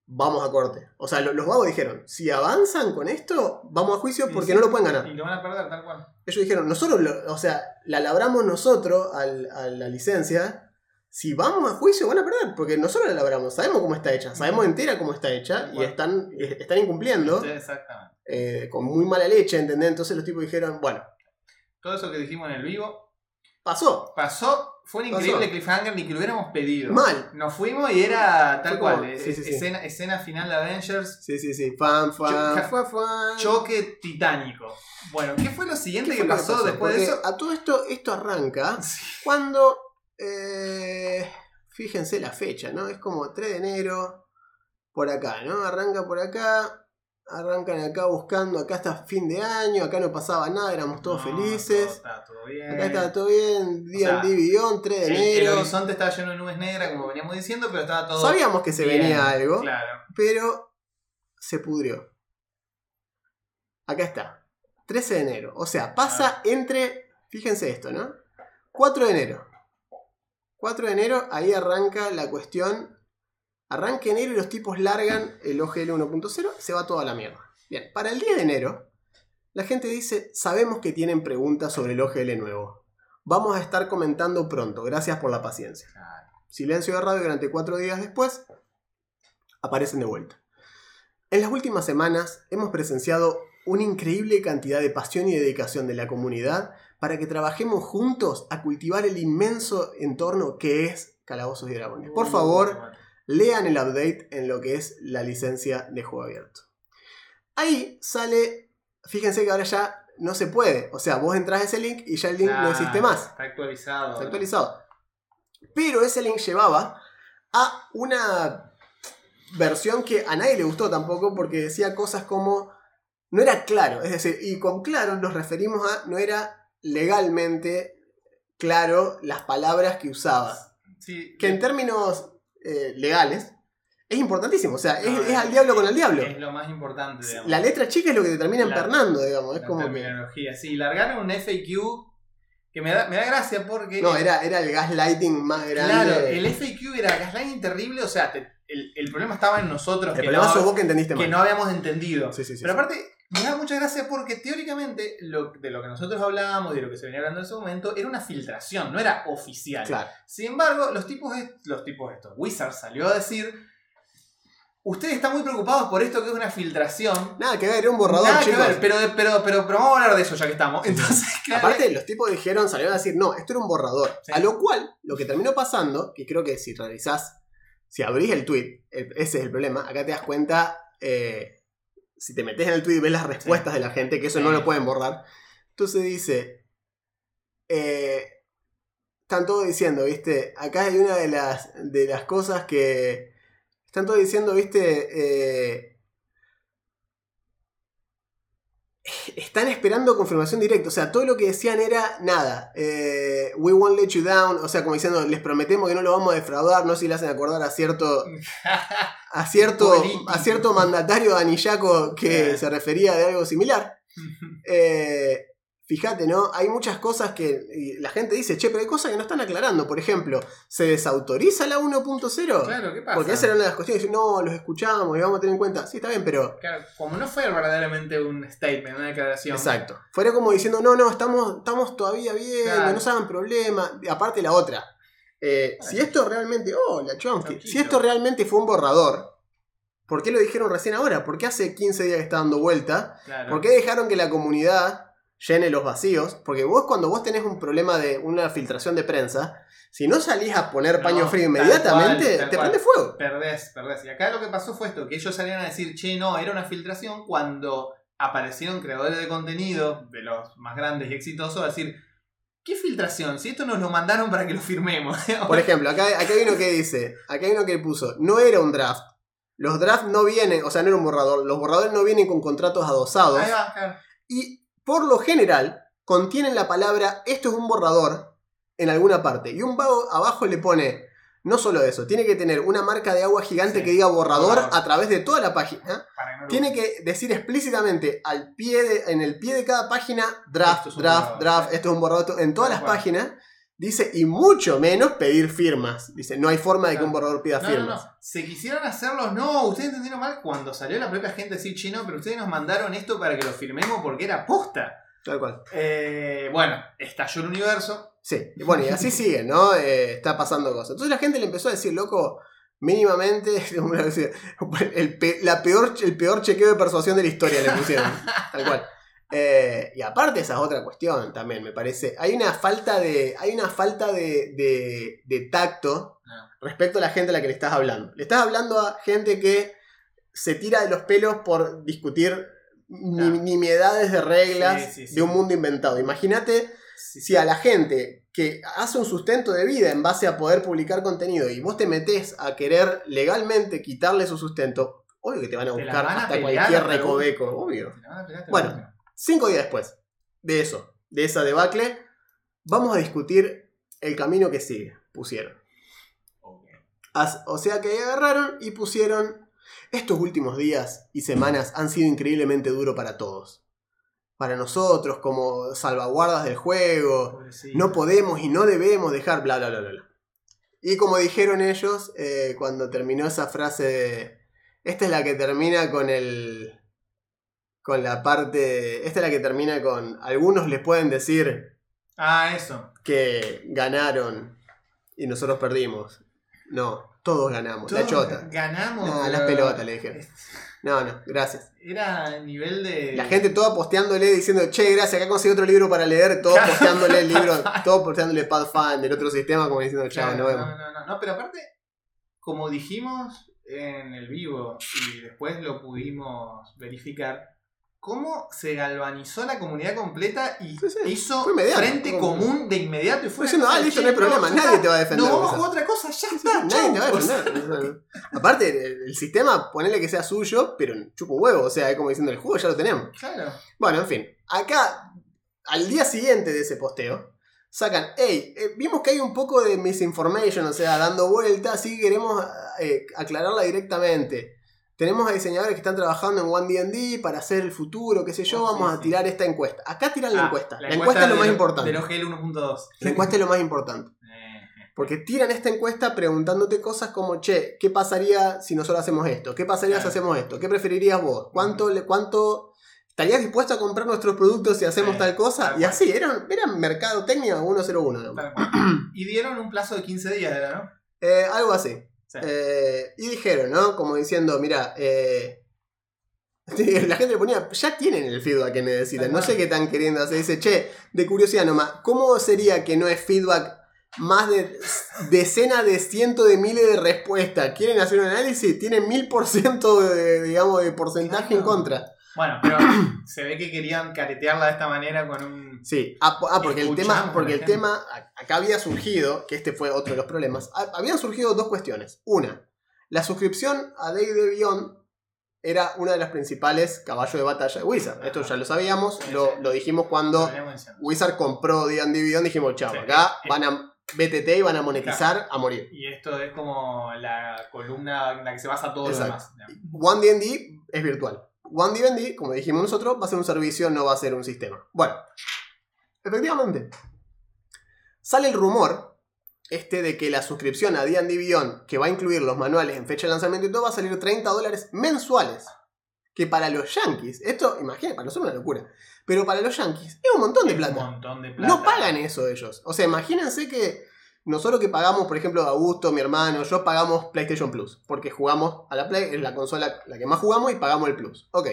vamos a corte. O sea, lo- los vagos dijeron, si avanzan con esto, vamos a juicio porque sí. no lo pueden ganar. Y lo van a perder tal cual. Ellos dijeron, nosotros, lo- o sea, la labramos nosotros al- a la licencia. Si vamos a juicio van a perder, porque nosotros la labramos, sabemos cómo está hecha, sabemos entera cómo está hecha y están, eh, están incumpliendo Sí, Exactamente. eh, con muy mala leche, ¿entendés? Entonces los tipos dijeron, bueno, Todo eso que dijimos en el vivo pasó, pasó. Fue un increíble Pasó. cliffhanger ni que lo hubiéramos pedido. mal. Nos fuimos y era tal cual. sí, sí. Escena, escena final de Avengers. Sí, sí, sí, fan, fan, Cho- fan, fan. Choque titánico. Bueno, ¿qué fue lo siguiente ¿Qué que pasó, después de eso? A todo esto, esto arranca cuando. Eh, fíjense la fecha, ¿no? Es como 3 de enero. Por acá, ¿no? Arranca por acá. Arrancan acá buscando. Acá hasta fin de año. Acá no pasaba nada, éramos todos No, felices. todo está todo bien. Acá estaba todo bien. O sea, Beyond, 3 de El, el enero. horizonte estaba lleno de nubes negras, como veníamos diciendo, pero estaba todo. Sabíamos que se bien. venía algo. Claro. pero se pudrió. Acá está. 13 de enero. O sea, pasa entre. Fíjense esto, ¿no? 4 de enero. 4 de enero, ahí arranca la cuestión. Arranca enero y los tipos largan el OGL 1.0, se va toda la mierda. Bien, para el 10 de enero, la gente dice: Sabemos que tienen preguntas sobre el OGL nuevo. Vamos a estar comentando pronto, gracias por la paciencia. Silencio de radio durante cuatro días después, aparecen de vuelta. En las últimas semanas hemos presenciado una increíble cantidad de pasión y dedicación de la comunidad para que trabajemos juntos a cultivar el inmenso entorno que es Calabozos y Dragones. Por favor, lean el update en lo que es la licencia de juego abierto. Ahí sale, fíjense que ahora ya no se puede, o sea, vos entras a ese link y ya el link no existe más. Está actualizado. Está actualizado. Pero ese link llevaba a una versión que a nadie le gustó tampoco porque decía cosas como no era claro. Es decir, y con claro nos referimos a no era legalmente claro las palabras que usaba. Sí, Que en términos eh, legales es importantísimo. O sea, es, al diablo con el diablo. Es lo más importante, digamos. La letra chica es lo que te termina La- empernando, digamos. Es La como que. terminología. Sí, largaron un FAQ que me da, me da gracia porque. No, era, era el gaslighting más grande. Claro, el FAQ era gaslighting terrible, o sea, te- el, el problema estaba en nosotros El que, problema no, sos vos que entendiste que mal. no habíamos entendido. Sí, sí, sí, Pero aparte, Me da mucha gracia porque teóricamente lo, de lo que nosotros hablábamos y de lo que se venía hablando en ese momento era una filtración, no era oficial. Claro. Sin embargo, los tipos, los tipos estos, Wizard salió a decir, ustedes están muy preocupados por esto que es una filtración. Nada que ver, era un borrador, Nada que chicos. ver, pero, pero, pero, pero vamos a hablar de eso ya que estamos. Entonces, claro, Aparte, los tipos dijeron, salieron a decir, no, esto era un borrador. Sí. A lo cual, lo que terminó pasando, que creo que si revisás, si abrís el tweet, el- ese es el problema, acá te das cuenta, eh, si te metes en el tweet y ves las respuestas de la gente, que eso Sí. no lo pueden borrar. Entonces dice, eh, están todos diciendo, viste, acá hay una de las, de las cosas que... Están todos diciendo, viste, eh, están esperando confirmación directa. O sea, todo lo que decían era nada. eh, we won't let you down. O sea, como diciendo, les prometemos que no lo vamos a defraudar. No sé si le hacen acordar a cierto. A cierto, a cierto mandatario anillaco que Eh. se refería de algo similar. Eh, fíjate, ¿no? Hay muchas cosas que y la gente dice, che, pero hay cosas que no están aclarando. Por ejemplo, ¿se desautoriza la 1.0? claro, ¿qué pasa? Porque esa era una de las cuestiones. No, los escuchamos y vamos a tener en cuenta. Sí, está bien, pero Claro, como no fue verdaderamente un statement, una declaración. Exacto. Fuera como diciendo, no, no, estamos, estamos todavía bien, Claro. no se hagan problema. Y Aparte la otra. eh, si esto realmente. Oh, la Chomsky. Si esto realmente fue un borrador, ¿por qué lo dijeron recién ahora? ¿Por qué hace 15 días que está dando vuelta? Claro. ¿Por qué dejaron que la comunidad llene los vacíos? Porque vos cuando vos tenés un problema de una filtración de prensa, si no salís a poner No, paño frío inmediatamente, cual, te cual. prende fuego. Perdés, perdés. Y acá lo que pasó fue esto, que ellos salieron a decir, che, no, era una filtración cuando aparecieron creadores de contenido, de los más grandes y exitosos, a decir, ¿qué filtración? Si esto nos lo mandaron para que lo firmemos. Por ejemplo, acá, acá hay uno que dice, acá hay uno que puso, no era un draft. Los drafts no vienen, o sea, no era un borrador, los borradores no vienen con contratos adosados. Ahí va, claro. Y por lo general contienen la palabra esto es un borrador en alguna parte. Y un vago abajo le pone, no solo eso, tiene que tener una marca de agua gigante Sí, que diga borrador borrador. a través de toda la página. Que no Tiene que decir explícitamente al pie de, en el pie de cada página draft, es draft, borrador, draft, sí. esto es un borrador, en todas las páginas. Dice, y mucho menos pedir firmas. Dice, no hay forma de que un borrador pida No, no, firmas. no. Se quisieron hacerlos, no, ustedes entendieron mal cuando salió la propia gente decir, che, no, pero ustedes nos mandaron esto para que lo firmemos porque era posta. Tal cual. Eh, bueno, estalló el universo. Sí, y bueno, y así sigue, ¿no? Eh, está pasando cosas. Entonces la gente le empezó a decir, loco, mínimamente, el, peor, el peor chequeo de persuasión de la historia le pusieron. tal cual. Eh, y aparte esa es otra cuestión también, me parece. Hay una falta de. Hay una falta de, de- de tacto respecto a la gente a la que le estás hablando. Le estás hablando a gente que se tira de los pelos por discutir Claro. nimiedades de reglas Sí, sí, sí. de un mundo inventado. Imagínate si a la gente que hace un sustento de vida en base a poder publicar contenido y vos te metés a querer legalmente quitarle su sustento, obvio que te van a buscar van a hasta cualquier recoveco, obvio. Bueno. Cinco días después de eso, de esa debacle, vamos a discutir el camino que sigue, pusieron. O sea que agarraron y pusieron. Estos últimos días y semanas han sido increíblemente duros para todos. Para nosotros, como salvaguardas del juego. Pobrecito. No podemos y no debemos dejar bla bla bla bla. bla. Y como dijeron ellos, eh, cuando terminó esa frase de. Esta es la que termina con el. Con la parte. Esta es la que termina con. Algunos les pueden decir Ah, eso. que ganaron y nosotros perdimos. No, todos ganamos. la chota. Ganamos. No, las pelotas, le dijeron. No, no, gracias. Era nivel de. La gente toda posteándole diciendo, che, gracias, acá conseguí otro libro para leer, todos posteándole el libro, todos posteándole Pathfinder, otro sistema, como diciendo, chao, nos vemos. No, no, no, no, pero aparte, como dijimos en el vivo y después lo pudimos verificar, cómo se galvanizó la comunidad completa y Sí, sí, hizo frente como- común de inmediato y Fue diciendo, ah, listo, "Che, no hay problema, nadie te va a defender. No, vamos a jugar otra cosa, ya Sí, está, nadie chau". te va a O sea, defender. Aparte, el, el sistema, ponele que sea suyo, pero chupo huevo, o sea, es como diciendo, el juego ya lo tenemos. Claro. Bueno, en fin, acá, al día siguiente de ese posteo, sacan, hey, eh, vimos que hay un poco de misinformation, o sea, dando vueltas, así que queremos eh, aclararla directamente. Tenemos a diseñadores que están trabajando en OneDD para hacer el futuro, qué sé yo, Oh, sí, vamos a sí. tirar esta encuesta. Acá tiran la Ah, encuesta. La, encuesta, es lo de más lo- importante. Del OGL 1.2. La encuesta es lo más importante. Eh, Porque tiran esta encuesta preguntándote cosas como, che, ¿qué pasaría si nosotros hacemos esto? ¿Qué pasaría si hacemos esto? ¿Qué preferirías vos? ¿Cuánto, le, cuánto ¿estarías dispuesto a comprar nuestros productos si hacemos Sí, tal cosa? tal Y así, era, era mercadotecnia 101. digamos. Y dieron un plazo de 15 días, ¿era, ¿no? Eh, algo así. Sí. Eh, y dijeron, ¿no? Como diciendo, mira, eh, la gente le ponía, ya tienen el feedback que necesitan, no sé qué están queriendo hacer. Dice, che, de curiosidad nomás, ¿cómo sería que no es feedback más de decenas de cientos de miles de respuestas? ¿Quieren hacer un análisis? Tienen mil por ciento de, digamos, de porcentaje en contra. Bueno, pero se ve que querían caretearla de esta manera con un. Sí, ah, ah, porque el tema, porque el tema, acá había surgido, que este fue otro de los problemas, ha- habían surgido dos cuestiones. Una, la suscripción a Day de Beyond era una de las principales caballos de batalla de Wizard. Esto ya lo sabíamos, Sí, lo, sí. lo dijimos cuando. Wizard compró D&D Beyond, dijimos, chao, Sí, acá es- van a BTT y van a monetizar a morir. Y esto es como la columna en la que se basa todo Exacto. lo demás. One D&D es virtual. One D&D, como dijimos nosotros, va a ser un servicio, no va a ser un sistema. Bueno, efectivamente. Sale el rumor este de que la suscripción a D&D Beyond, que va a incluir los manuales en fecha de lanzamiento y todo, va a salir 30 dólares mensuales. Que para los yankees, esto, imagínate, para nosotros es una locura. Pero para los yankees es un montón de Es plata. Un montón de plata. No pagan eso ellos. O sea, imagínense que nosotros que pagamos, por ejemplo, Augusto, mi hermano, yo pagamos PlayStation Plus. Porque jugamos a la Play, es la consola la que más jugamos y pagamos el Plus. Ok.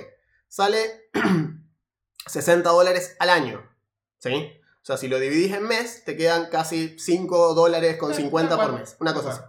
Sale 60 dólares al año. ¿Sí? O sea, si lo dividís en mes, te quedan casi 5 dólares con Sí, 50 tal por mes. Una cosa así.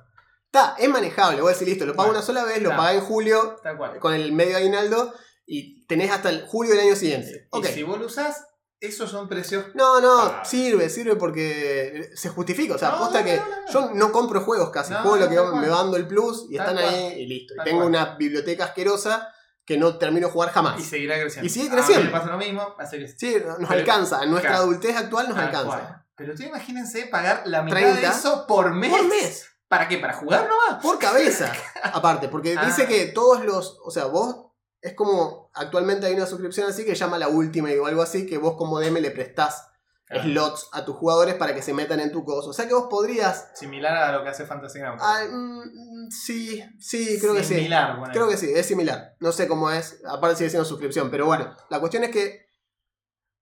Está, es manejable. Voy a decir, listo, lo pago una sola vez, lo pagué en julio con el medio aguinaldo y tenés hasta el julio del año siguiente. Ok. Y si vos lo usás, esos son precios. No, no, Ah. sirve, sirve porque se justifica. O sea, aposta no, que no, no, no. yo no compro juegos casi. Juego lo que me va dando el plus y están cual. ahí y listo. Y tengo cual. una biblioteca asquerosa que no termino de jugar jamás. Y seguirá creciendo. Y sigue A mí creciendo. me pasa lo mismo, así que Sí, nos Pero- alcanza. En nuestra claro. adultez actual nos Tal alcanza. cual. Pero tú imagínense pagar la mitad 30 de eso por mes. Por mes. ¿Para qué? ¿Para jugar nomás? Por cabeza. Aparte, porque Ah. dice que todos los. O sea, vos. Es como. Actualmente hay una suscripción así que se llama la Ultimate o algo así. Que vos como DM le prestás Claro. slots a tus jugadores para que se metan en tu cosa. O sea que vos podrías. Similar a lo que hace Fantasy Ground. ah, mm, sí, sí, creo que sí. Similar, bueno. Creo que sí, es similar. No sé cómo es. Aparte sigue siendo suscripción. Pero bueno, la cuestión es que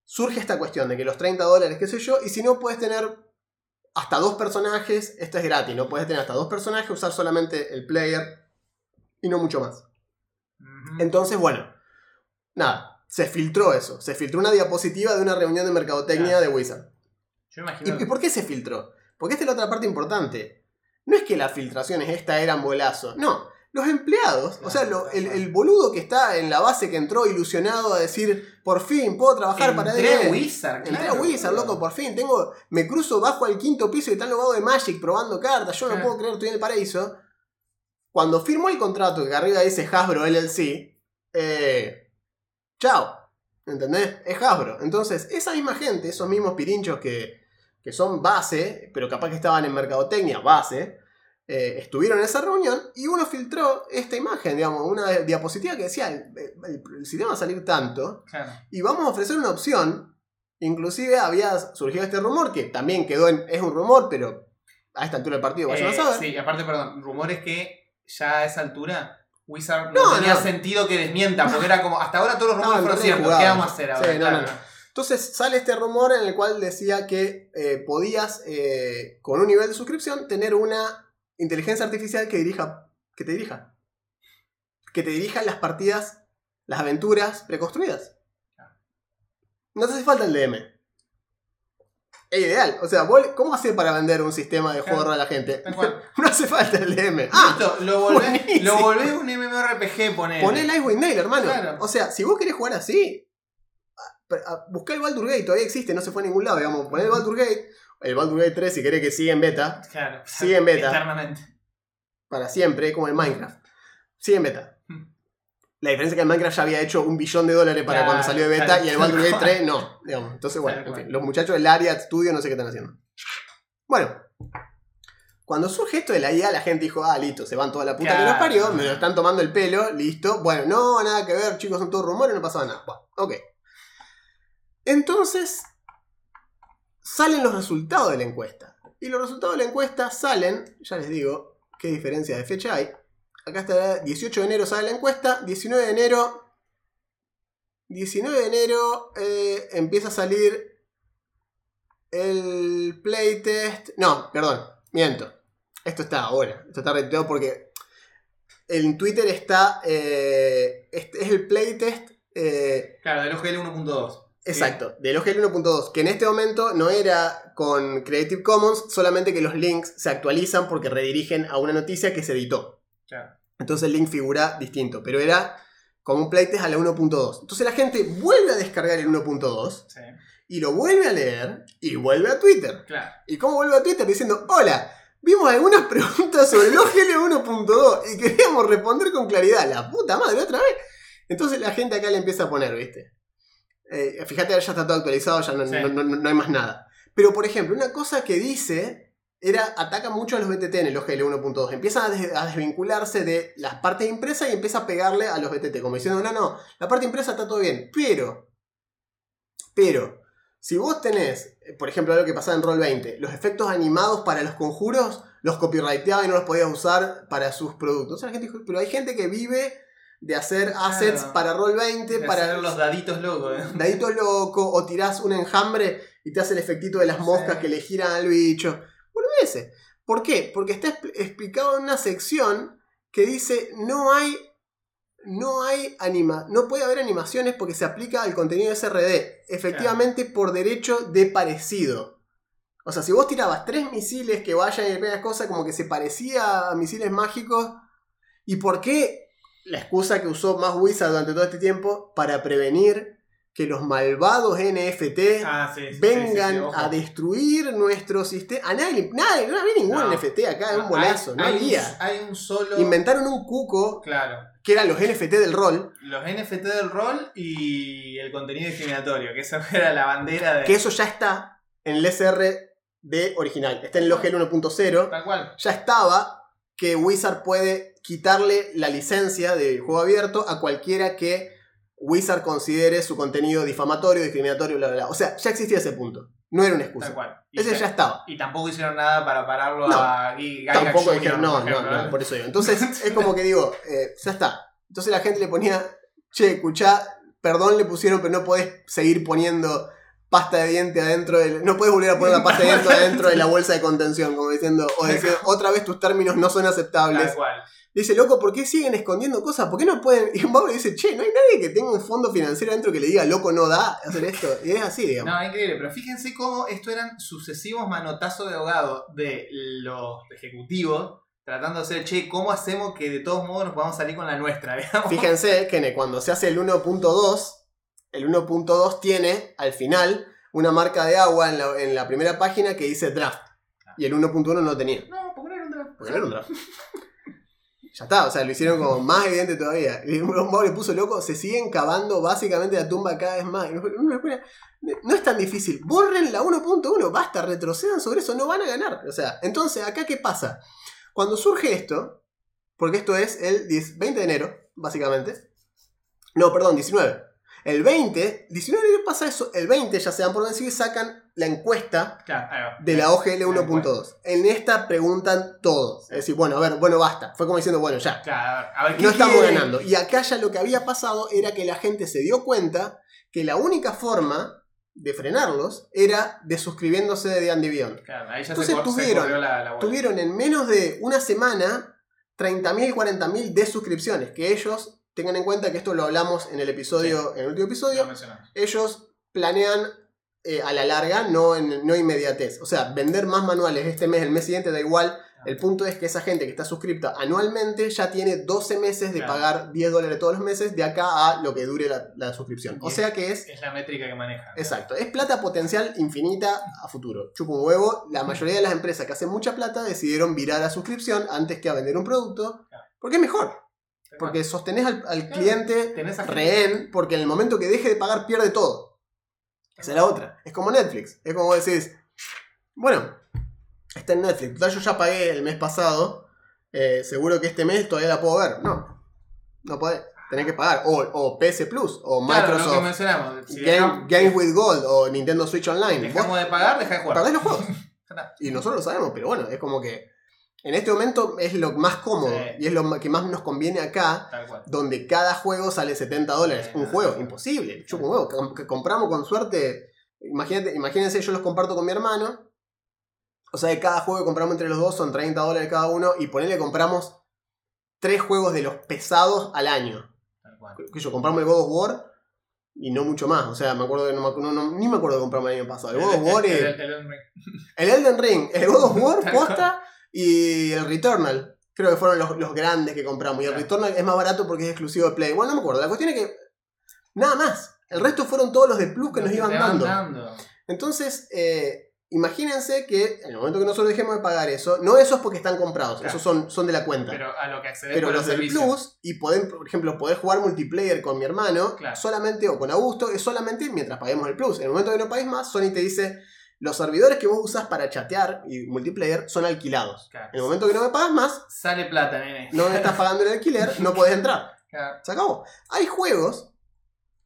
surge esta cuestión de que los 30 dólares, qué sé yo, y si no puedes tener hasta dos personajes, esto es gratis, no puedes tener hasta dos personajes, usar solamente el player y no mucho más. Entonces, bueno, nada, se filtró eso. Se filtró una diapositiva de una reunión de mercadotecnia de Wizard. Yo imagino. ¿Y, y por qué se filtró? Porque esta es la otra parte importante. No es que las filtraciones esta eran bolazo. No. Los empleados, o sea, lo- el, el boludo que está en la base que entró ilusionado a decir, por fin puedo trabajar para Entré a DM". Wizard, Entré claro, a Wizard, loco, por fin. Tengo, me cruzo bajo al quinto piso y están logados de Magic probando cartas. Yo no puedo creer, estoy en el paraíso. Cuando firmó el contrato que arriba dice Hasbro LLC, eh, chao. ¿Entendés? Es Hasbro. Entonces, esa misma gente, esos mismos pirinchos que, que son base, pero capaz que estaban en mercadotecnia, base, eh, estuvieron en esa reunión y uno filtró esta imagen, digamos, una diapositiva que decía, el, el- el sistema va a salir tanto, Claro. y vamos a ofrecer una opción. Inclusive había surgido este rumor, que también quedó en, es un rumor, pero a esta altura del partido vayan Eh, a saber. sí, aparte, perdón, rumores que ya a esa altura Wizard no, No, tenía no. sentido que desmienta, porque era como, hasta ahora todos los rumores fueron ciertos. ¿qué vamos a hacer ahora? Sí, Claro. Entonces sale este rumor en el cual decía que eh, podías, eh, con un nivel de suscripción, tener una inteligencia artificial que dirija. Que te dirija. Que te dirija las partidas, las aventuras preconstruidas. No te hace falta el DM. Es ideal. O sea, vos, ¿cómo haces para vender un sistema de juego Claro. a la gente? No hace falta el DM. Ah, Listo, lo volvés, lo volvés un MMORPG, ponele. Poné el Icewind Dale, hermano. Claro. O sea, si vos querés jugar así, buscá el Baldur Gate, todavía existe, no se fue a ningún lado, digamos. Poné el Baldur Gate, el Baldur Gate 3 si querés que siga en beta, Claro. Sigue en beta. Eternamente. para siempre, como el Minecraft. Sigue en beta. La diferencia es que el Minecraft ya había hecho un billón de dólares para Claro, cuando salió de beta claro, y el Baldur tal Gate cual. 3 no. Digamos. Entonces, bueno, en fin, los muchachos del área Studio no sé qué están haciendo. Bueno, cuando surge esto de la IA, la gente dijo, ah, listo, se van toda la puta que Claro. los parió, me lo están tomando el pelo, listo. Bueno, no, nada que ver, chicos, son todos rumores, no pasaba nada. Bueno, ok. Entonces, salen los resultados de la encuesta. Y los resultados de la encuesta salen, ya les digo, qué diferencia de fecha hay. Acá está, 18 de enero sale la encuesta, 19 de enero 19 de enero eh, empieza a salir el playtest. No, perdón, miento. Esto está ahora. Esto está retuiteado porque en Twitter está. eh, este es el playtest. eh, Claro, del OGL 1.2. Exacto, del OGL 1.2, que en este momento no era con Creative Commons, solamente que los links se actualizan porque redirigen a una noticia que se editó. Claro. Entonces el link figura distinto, pero era como un playtest a la 1.2. Entonces la gente vuelve a descargar el 1.2 Sí, y lo vuelve a leer y vuelve a Twitter. claro. ¿Y cómo vuelve a Twitter? Diciendo, hola, vimos algunas preguntas sobre el OGL 1.2 y queríamos responder con claridad. La puta madre, otra vez. Entonces la gente acá le empieza a poner, ¿viste? Eh, fíjate, ya está todo actualizado, ya no, Sí. no- no- no hay más nada. Pero, por ejemplo, una cosa que dice era, ataca mucho a los BTT en el OGL 1.2. Empieza a, des- a desvincularse de las partes impresas y empieza a pegarle a los BTT, como diciendo, no, no, la parte impresa está todo bien, pero, pero, si vos tenés, eh, por ejemplo, algo que pasaba en Roll20, los efectos animados para los conjuros, los copyrighteaba y no los podías usar para sus productos. O sea, la gente dijo, pero hay gente que vive de hacer assets Claro. para Roll20, De para hacer los daditos locos, ¿eh? dadito loco, o tirás un enjambre y te hace el efectito de las moscas Sí. que le giran al bicho. ¿Por qué? Porque está expl- explicado en una sección que dice no hay no hay anima, no puede haber animaciones porque se aplica al contenido SRD, efectivamente por derecho de parecido. O sea, si vos tirabas tres misiles que vayan y pegas cosas como que se parecía a misiles mágicos, ¿y por qué la excusa que usó más Wizard durante todo este tiempo para prevenir que los malvados NFT Ah, sí, sí, sí, vengan sí, a destruir nuestro sistema? A nadie, nadie, no había ningún No. NFT acá, era un bolazo, no hay, había. Un, hay un solo. Inventaron un cuco Claro. que eran los NFT del rol, Los NFT del rol y el contenido discriminatorio, que esa era la bandera de. que eso ya está en el SRD original, está en el OGL 1.0, Tal cual. ya estaba que Wizard puede quitarle la licencia de juego abierto a cualquiera que Wizard considere su contenido difamatorio, discriminatorio, bla, bla, bla. O sea, ya existía ese punto. No era una Tal excusa. cual. Y, Ese ya estaba. y tampoco hicieron nada para pararlo No, a Guy- Tampoco dijeron, no, no, no, ¿eh? por eso digo. Entonces, es como que digo, eh, ya está. Entonces la gente le ponía, che, escuchá, perdón le pusieron, pero no podés seguir poniendo pasta de diente adentro del. No puedes volver a poner la pasta de diente adentro de la bolsa de contención, como diciendo, o decir, otra vez tus términos no son aceptables. Tal cual. Dice, loco, ¿por qué siguen escondiendo cosas? ¿Por qué no pueden? Y Pablo dice, che, no hay nadie que tenga un fondo financiero adentro que le diga, loco, no da hacer esto. Y es así, digamos. No, increíble, pero fíjense cómo esto eran sucesivos manotazos de ahogado de los ejecutivos tratando de hacer, che, ¿cómo hacemos que de todos modos nos podamos salir con la nuestra? digamos? Fíjense que cuando se hace el 1.2, el 1.2 tiene al final una marca de agua en la, en la primera página que dice draft. Y el 1.1 no tenía. No, porque no era un draft. Porque no era un draft. Ya está, o sea, lo hicieron como más evidente todavía. Y un le puso loco, se siguen cavando básicamente la tumba cada vez más. No es tan difícil. Borren la 1.1, basta, retrocedan sobre eso, no van a ganar. O sea, entonces, ¿acá qué pasa? Cuando surge esto, porque esto es el 10 20 de enero, básicamente. No, perdón, 19. El 20, 19 de enero pasa eso. El 20, ya se dan por vencidos y sacan la encuesta Claro, de la OGL Tal cual. 1.2. En esta preguntan todos. Es decir, bueno, a ver, bueno, basta. Fue como diciendo, bueno, ya. Claro, a ver, ¿qué No estamos ganando. Y acá ya lo que había pasado era que la gente se dio cuenta que la única forma de frenarlos era de suscribiéndose de Andy Beyond. Claro, ahí ya Entonces se, cor- se tuvieron- la, la. Tuvieron en menos de una semana 30.000, 40.000 de suscripciones. Que ellos, tengan en cuenta que esto lo hablamos en el episodio, en el último Lo episodio, mencionamos. ellos planean eh, a la larga, no en no inmediatez. O sea, vender más manuales este mes, el mes siguiente da igual. El punto es que esa gente que está suscripta anualmente ya tiene 12 meses de Claro. pagar 10 dólares todos los meses de acá a lo que dure la, la suscripción. O sea que es, Es la métrica que maneja. exacto, es plata potencial infinita a futuro. Chupa un huevo. La mayoría de las empresas que hacen mucha plata decidieron virar a suscripción antes que a vender un producto. Porque es mejor. Porque sostenés al, cliente rehén, porque en el momento que deje de pagar pierde todo. Esa es la otra. Es como Netflix. Es como decís, bueno, está en Netflix. Yo ya pagué el mes pasado. eh, seguro que este mes todavía la puedo ver. No, no podés. Tenés que pagar. O, o PS Plus, o Claro, lo que Microsoft mencionamos. Si Game, dejamos, Games with Gold, o Nintendo Switch Online. Vos dejamos de pagar, deja de jugar. perdés los juegos. Y nosotros lo sabemos, pero bueno, es como que En este momento es lo más cómodo Sí. y es lo que más nos conviene acá, Tal cual. donde cada juego sale 70 dólares. Sí, Un juego, imposible. Chupa un huevo. Que compramos con suerte. Imagínate, imagínense, yo los comparto con mi hermano. O sea, de cada juego que compramos entre los dos son 30 dólares cada uno. Y ponele, compramos tres juegos de los pesados al año. Tal cual. Que yo compramos el God of War y no mucho más. O sea, me acuerdo que no, me acu- no- no- ni me acuerdo de comprarme el año pasado. El God of War El- el, el- el- el- Elden Ring, el God of War, posta, y el Returnal. Creo que fueron los, los grandes que compramos. Y el Claro. Returnal es más barato porque es exclusivo de Play. Bueno, no me acuerdo. La cuestión es que. Nada más. El resto fueron todos los de Plus que nos iban dando. Entonces, eh, imagínense que en el momento que nosotros dejemos de pagar eso, no esos porque están comprados, Claro. esos son, son de la cuenta. Pero, Pero a lo que accedes por los el del. Plus, y poder, por ejemplo, poder jugar multiplayer con mi hermano, Claro. solamente o con Augusto, es solamente mientras paguemos el Plus. En el momento que no pagues más, Sony te dice, los servidores que vos usás para chatear y multiplayer son alquilados. Claro. En el momento que no me pagas más, Sale plata, nene. no me estás pagando el alquiler, no podés entrar. Claro. Se acabó. Hay juegos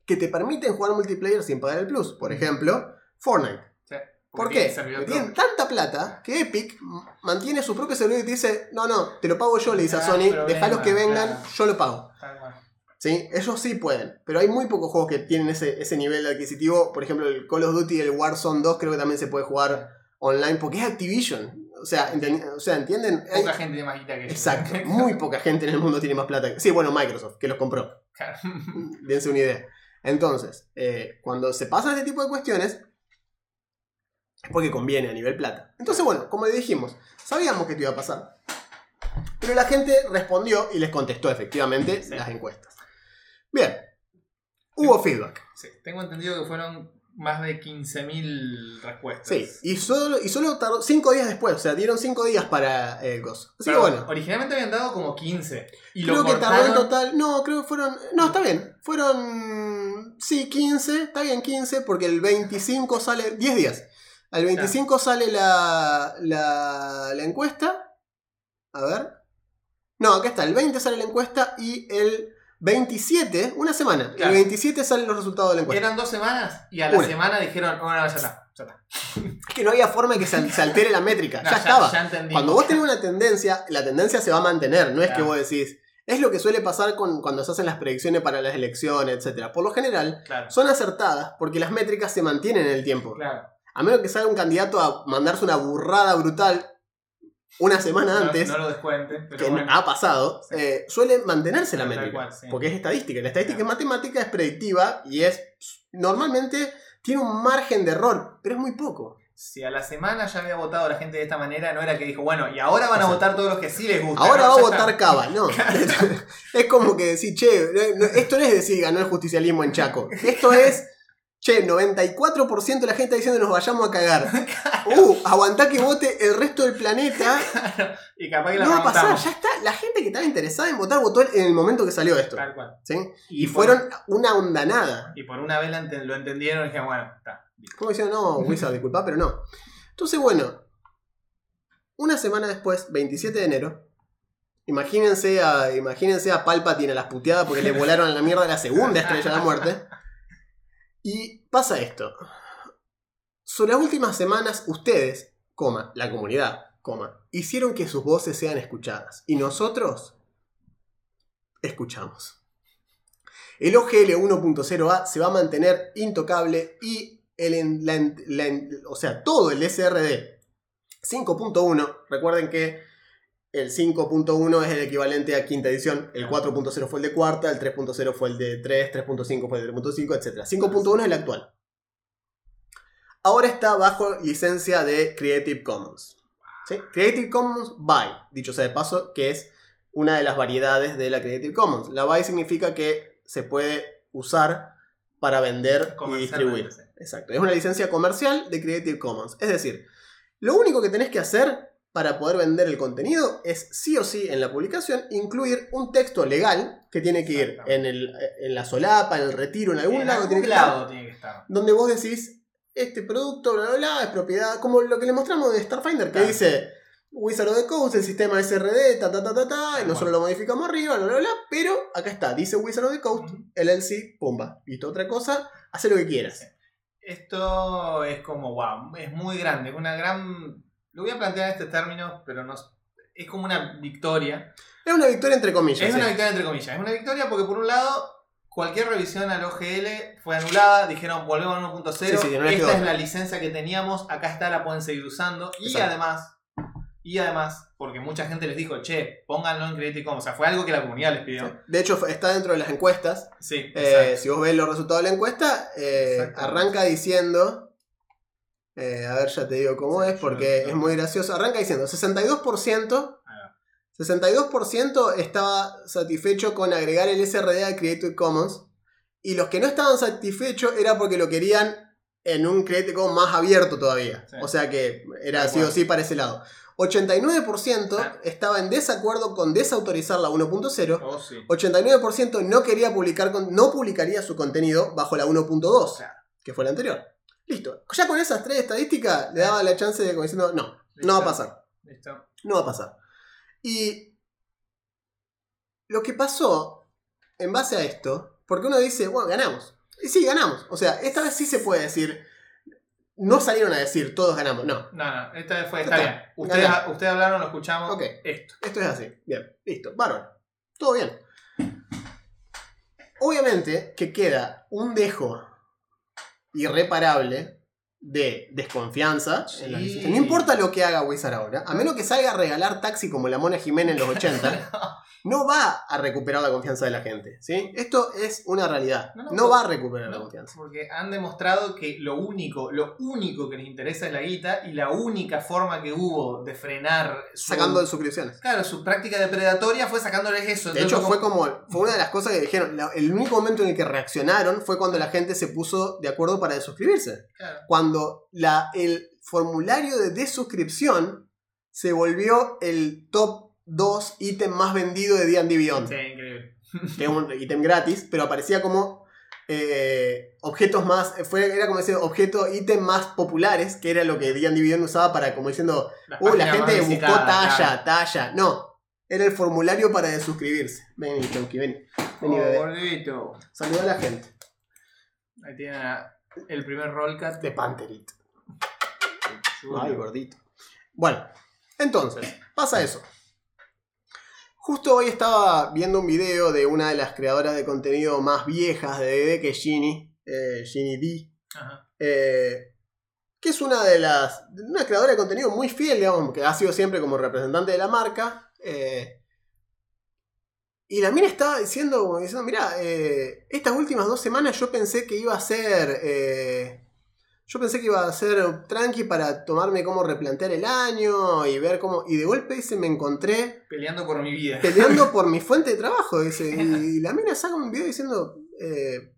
que te permiten jugar multiplayer sin pagar el Plus. Por ejemplo, Fortnite. Sí. ¿Por qué? tienen tanta plata que Epic mantiene su propio servidor y te dice, no, no, te lo pago yo, le dice a Ah, Sony, dejalos que vengan, yo lo pago. ¿Sí? Ellos sí pueden, pero hay muy pocos juegos que tienen ese, ese nivel adquisitivo. Por ejemplo, el Call of Duty y el Warzone 2 creo que también se puede jugar online porque es Activision. O sea, o sea ¿entienden? Hay- Poca gente más guita que yo. Exacto, muy poca gente en el mundo tiene más plata. que- Sí, bueno, Microsoft, que los compró. Claro. Dense una idea. Entonces, eh, cuando se pasan este tipo de cuestiones, es porque conviene a nivel plata. Entonces, bueno, como le dijimos, sabíamos que esto iba a pasar. Pero la gente respondió y les contestó efectivamente Sí. las encuestas. Bien, hubo feedback. Sí, tengo entendido que fueron más de 15.000 respuestas. Sí, y solo, y solo tardó 5 días después, o sea, dieron 5 días para el gozo. Así Pero que bueno. originalmente habían dado como 15. Y Creo lo que tardó en cortaron. total. No, creo que fueron. No, está bien. Fueron. Sí, 15. Está bien, 15. Porque el 25 sale. 10 días. Al 25 sale la, la, la encuesta. A ver. No, acá está. El 20 sale la encuesta y el 27, una semana. Claro. El 27 salen los resultados de la encuesta. Eran dos semanas y a la Una. semana dijeron, bueno, ya está. Ya está. Es que no había forma de que se, altere la métrica. No, ya, estaba. ya. Cuando vos tenés una tendencia, la tendencia se va a mantener, no es que vos decís. Es lo que suele pasar con, cuando se hacen las predicciones para las elecciones, etc. Por lo general, Claro. son acertadas porque las métricas se mantienen en el tiempo. Claro. A menos que salga un candidato a mandarse una burrada brutal una semana No- antes, No, lo descuente, pero que bueno. ha pasado, Sí. eh, suele mantenerse la métrica. cual, sí. Porque es estadística. La estadística Claro. es matemática, es predictiva y es. Normalmente tiene un margen de error, pero es muy poco. Si a la semana ya había votado la gente de esta manera, no era que dijo, bueno, y ahora van a votar todos los que sí les gusta. Ahora ¿no? va a votar. Cava, no. es como que decir, che, esto no es decir ganó el justicialismo en Chaco. Esto es, che, 94% de la gente está diciendo nos vayamos a cagar. Uh, aguantá que vote el resto del planeta. Y capaz que la No va a pasar, ya está. La gente que estaba interesada en votar votó en el momento que salió esto. Tal cual. ¿sí? Y por- fueron una ondanada. Y por una vez lo entendieron y dijeron, bueno, está. Como diciendo, no, Wizard, disculpa, pero no. Entonces, bueno, una semana después, 27 de enero, imagínense a, imagínense a Palpatine a las puteadas porque le volaron a la mierda la segunda estrella de la muerte. Y pasa esto. Sobre las últimas semanas, ustedes, coma, la comunidad, coma, hicieron que sus voces sean escuchadas. Y nosotros escuchamos. El OGL 1.0A se va a mantener intocable y el, la la o sea, todo el SRD 5.1, recuerden que el 5.1 es el equivalente a quinta edición, el 4.0 fue el de cuarta, el 3.0 fue el de 3, 3.5 fue el de 3.5, etc. 5.1 es el actual. Ahora está bajo licencia de Creative Commons. ¿sí? Creative Commons BY, dicho sea de paso, que es una de las variedades de la Creative Commons. La BY significa que se puede usar para vender y distribuir. Exacto. Es una licencia comercial de Creative Commons. Es decir, lo único que tenés que hacer para poder vender el contenido es sí o sí en la publicación incluir un texto legal que tiene que ir en, el- en la solapa, en el retiro, en algún En lado algún tiene que estar, lado tiene que estar. donde vos decís este producto, bla, bla, bla, es propiedad, como lo que le mostramos de Starfinder, que Claro. dice Wizard of the Coast, el sistema SRD, ta, ta, ta, ta, ta, y nosotros cual. lo modificamos arriba, bla, bla, bla, pero acá está, dice Wizard of the Coast, Ujú. LLC, pumba, listo, otra cosa, hace lo que quieras. Esto es como, wow, es muy grande, es una gran... Lo voy a plantear en este término, pero no... es como una victoria. Es una victoria entre comillas. Es sí. una victoria entre comillas. Es una victoria porque por un lado, cualquier revisión al OGL fue anulada. Dijeron, volvemos al 1.0. Sí, sí, no Esta es la licencia que teníamos. Acá está, la pueden seguir usando. Y Exacto. además, y además, porque mucha gente les dijo, che, pónganlo en Creative Commons. O sea, fue algo que la comunidad les pidió. De hecho, está dentro de las encuestas. Sí, Eh, si vos ves los resultados de la encuesta, eh, arranca diciendo. Eh, a ver, ya te digo cómo es, porque es muy gracioso. Arranca diciendo 62%. Ahí va. 62% estaba satisfecho con agregar el SRD a Creative Commons. Y los que no estaban satisfechos era porque lo querían en un Creative Commons más abierto todavía. Sí. O sea que era sí o sí para ese lado. 89% Ah. estaba en desacuerdo con desautorizar la 1.0. Oh, sí. 89% no quería publicar, no publicaría su contenido bajo la 1.2, Claro. que fue la anterior. Listo. Ya con esas tres estadísticas le daba la chance de como diciendo, no, no va a pasar. Listo. No va a pasar. Y lo que pasó en base a esto, porque uno dice, bueno, ganamos. Y sí, ganamos. O sea, esta vez sí se puede decir, no salieron a decir, todos ganamos. No, No, no, esta vez fue, está bien. Ustedes, ustedes hablaron, lo escuchamos. Ok. Esto. esto es así. Bien, listo, bárbaro. Todo bien. Obviamente que queda un dejo irreparable de desconfianza. en la. No importa lo que haga Wizard ahora, a menos que salga a regalar taxi como la Mona Jiménez en los 80, no va a recuperar la confianza de la gente. ¿sí? Esto es una realidad. No, No, no, va a recuperar la confianza. porque han demostrado que lo único, lo único que les interesa es la guita y la única forma que hubo de frenar su, Sacando de suscripciones. claro, su práctica depredatoria fue sacándoles eso. De hecho, fue como. Fue una de las cosas que dijeron. el único momento en el que reaccionaron fue cuando la gente se puso de acuerdo para desuscribirse. Claro. Cuando la, el formulario de desuscripción se volvió el top 2 ítem más vendido de D&D Beyond. Sí, increíble. Que es un ítem gratis, pero aparecía como eh, objetos más. Fue, era como ese objeto ítem más populares, que era lo que D&D Beyond usaba para como diciendo. Las Uh, la gente buscó talla, claro. talla. No. Era el formulario para desuscribirse. Vení, Chonky, vení. Vení, Oh, bebé. gordito. Saluda a la gente. Ahí tienen a- el primer rollcat. De Panterit. Ay, gordito. Bueno, entonces, pasa eso. Justo hoy estaba viendo un video de una de las creadoras de contenido más viejas de DD, que es Ginny, eh, Ginny D, Ajá. eh, que es una de las. una creadora de contenido muy fiel, digamos, que ha sido siempre como representante de la marca. eh, y la mina estaba diciendo, como diciendo, mira, estas últimas dos semanas yo pensé que iba a ser. eh, yo pensé que iba a ser tranqui para tomarme cómo replantear el año y ver cómo. Y de golpe dice, me encontré Peleando por mi vida. peleando por mi fuente de trabajo. Dice, y la mina saca un video diciendo. eh,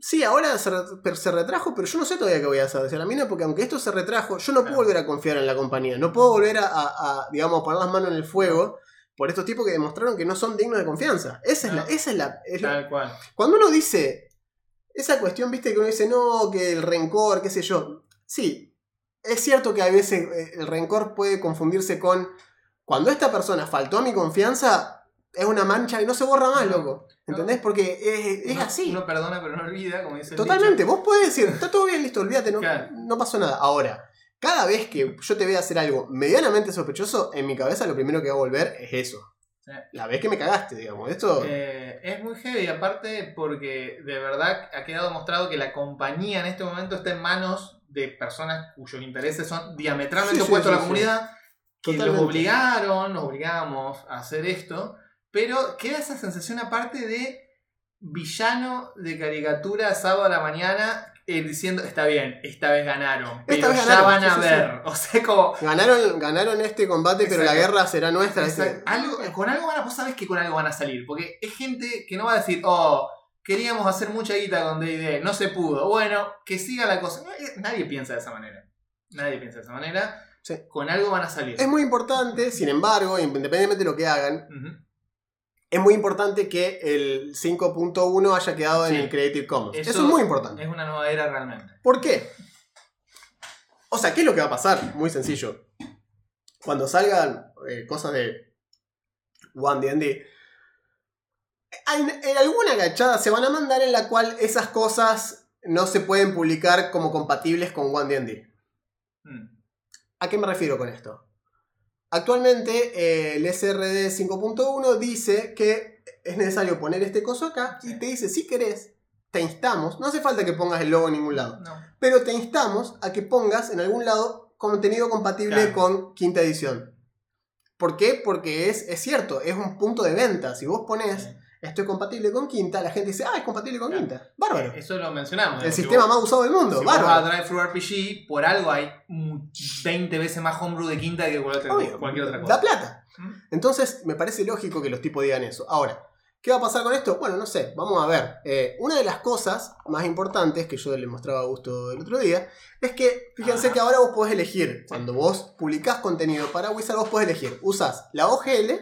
Sí, ahora se, re- se retrajo, pero yo no sé todavía qué voy a hacer. Decía la mina, porque aunque esto se retrajo, yo no puedo volver a confiar en la compañía. No puedo volver a, a- a, digamos, poner las manos en el fuego por estos tipos que demostraron que no son dignos de confianza. Esa es No. la. Esa es la, es la- Tal cual. Cuando uno dice. Esa cuestión, viste, que uno dice, no, que el rencor, qué sé yo. Sí, es cierto que a veces eh, el rencor puede confundirse con. Cuando esta persona faltó a mi confianza, es una mancha y no se borra más, No, loco. ¿Entendés? Porque es, es Uno- así. Uno perdona pero no olvida, como dice el Totalmente. Vos podés decir, está todo bien, listo, olvídate, no, Claro. no pasó nada. Ahora, cada vez que yo te vea hacer algo medianamente sospechoso, en mi cabeza lo primero que va a volver es eso. Sí. La vez que me cagaste, digamos. Esto. Eh, es muy heavy, aparte porque de verdad ha quedado demostrado que la compañía en este momento está en manos de personas cuyos intereses son diametralmente Sí, sí, opuestos a la comunidad, que Totalmente. los obligaron, nos obligamos a hacer esto, pero queda esa sensación aparte de villano de caricatura sábado a la mañana eh, diciendo, está bien, esta vez ganaron, pero vez ya ganaron, van a sí, sí, ver. O sea, como... Ganaron, ganaron este combate, pero la guerra será nuestra. Algo, con algo van a, vos sabés que con algo van a salir. Porque es gente que no va a decir, oh, queríamos hacer mucha guita con DD, no se pudo. Bueno, que siga la cosa. Eh, Nadie piensa de esa manera. Nadie piensa de esa manera. Con algo van a salir. Es muy importante, sin embargo, independientemente de lo que hagan. Es muy importante que el 5.1 haya quedado en el Creative Commons. Eso, Eso es muy importante. Es una nueva era realmente. ¿Por qué? O sea, ¿qué es lo que va a pasar? Muy sencillo. Cuando salgan eh, cosas de One D&D, en, en alguna agachada se van a mandar en la cual esas cosas no se pueden publicar como compatibles con One D&D. Mm. ¿A qué me refiero con esto? Actualmente eh, el SRD 5.1 dice que es necesario poner este coso acá y te dice, si querés, te instamos, no hace falta que pongas el logo en ningún lado, No. pero te instamos a que pongas en algún lado contenido compatible Claro. con quinta edición. ¿Por qué? Porque es, es cierto, es un punto de venta. Si vos pones estoy compatible con quinta, la gente dice, ah, es compatible con Claro. quinta. Bárbaro. Eso lo mencionamos. El Si sistema vos- más usado del mundo. Si vos vas a bárbaro. Drive Thru RPG, por algo hay un 20 veces más homebrew de quinta que cualquier otra, Obvio, cualquier otra cosa. Da plata. ¿Mm? Entonces, me parece lógico que los tipos digan eso. Ahora, ¿qué va a pasar con esto? Bueno, no sé, vamos a ver. Eh, una de las cosas más importantes que yo le mostraba a Gusto el otro día es que, fíjense que ahora vos podés elegir, cuando vos publicás contenido para Wizard, vos podés elegir, usás la OGL,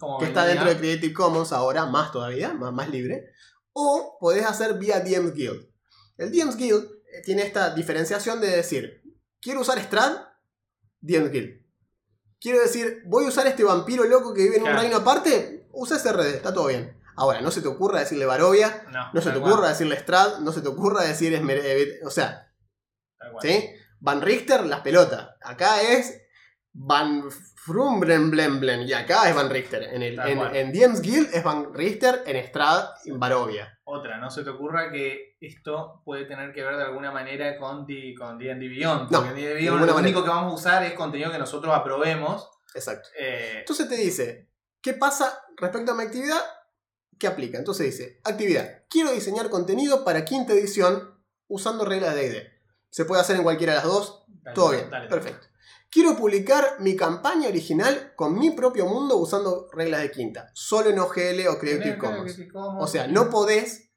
como que está dentro de Creative Commons ahora, más todavía, más, más libre, o podés hacer vía DMs Guild. El DMs Guild eh, tiene esta diferenciación de decir, quiero usar Strad, DMs Guild. Quiero decir, voy a usar este vampiro loco que vive en un Claro. reino aparte, usa SRD, está todo bien. Ahora, no se te ocurra decirle Barovia, No, no se te ocurra decirle Strad, no se te ocurra decir Esmer- eh, o sea. ¿sí? Van Richter, las pelotas. Acá es Van Frumblemblemblem y acá es Van Richter. En, el, en, en DM's Guild es Van Richter, en Strad, en Barovia. Otra, no se te ocurra que esto puede tener que ver de alguna manera con D&D con D&D Beyond. No, porque de Beyond lo manera. único que vamos a usar es contenido que nosotros aprobemos. Exacto. Eh, Entonces te dice, ¿qué pasa respecto a mi actividad? ¿Qué aplica? Entonces dice, actividad, quiero diseñar contenido para quinta edición usando reglas de ID. Se puede hacer en cualquiera de las dos, dale, todo bien, dale. perfecto. Quiero publicar mi campaña original con mi propio mundo usando reglas de quinta, solo en OGL o Creative. Commons. O sea, no podés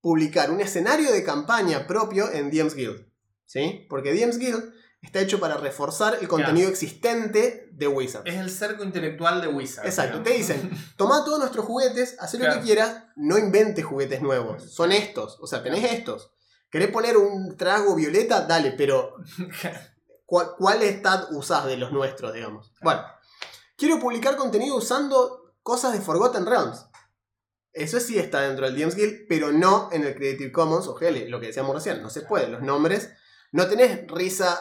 publicar un escenario de campaña propio en DM's Guild. ¿Sí? Porque DM's Guild está hecho para reforzar el contenido existente de Wizards. Es el cerco intelectual de Wizard. Exacto, digamos. te dicen, toma todos nuestros juguetes, haz lo que quieras, no inventes juguetes nuevos. Son estos, o sea, tenés estos. ¿Querés poner un trago violeta? Dale, pero ¿cuál, cuál stat usás de los nuestros, digamos? Bueno, quiero publicar contenido usando cosas de Forgotten Realms. Eso sí está dentro del DMs Guild, pero no en el Creative Commons o GL, lo que decíamos recién, no se puede. Los nombres, no tenés risa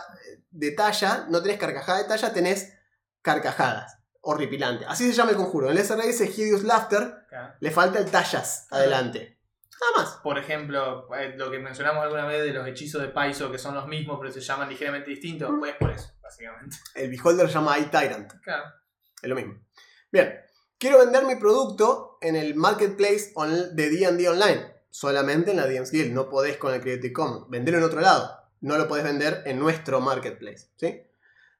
de talla, no tenés carcajada de talla, tenés carcajadas. Horripilante. Así se llama el conjuro. En el SR dice Hideous Laughter, Claro. le falta el tallas adelante. Nada más. Por ejemplo, eh, lo que mencionamos alguna vez de los hechizos de Paizo, que son los mismos, pero se llaman ligeramente distintos, Mm. pues por eso, básicamente. El Beholder se llama iTyrant. Claro. Es lo mismo. Bien. Quiero vender mi producto en el marketplace de D&D Online. Solamente en la DMs Guild. No podés con el Creative Commons. Venderlo en otro lado. No lo podés vender en nuestro marketplace. ¿sí?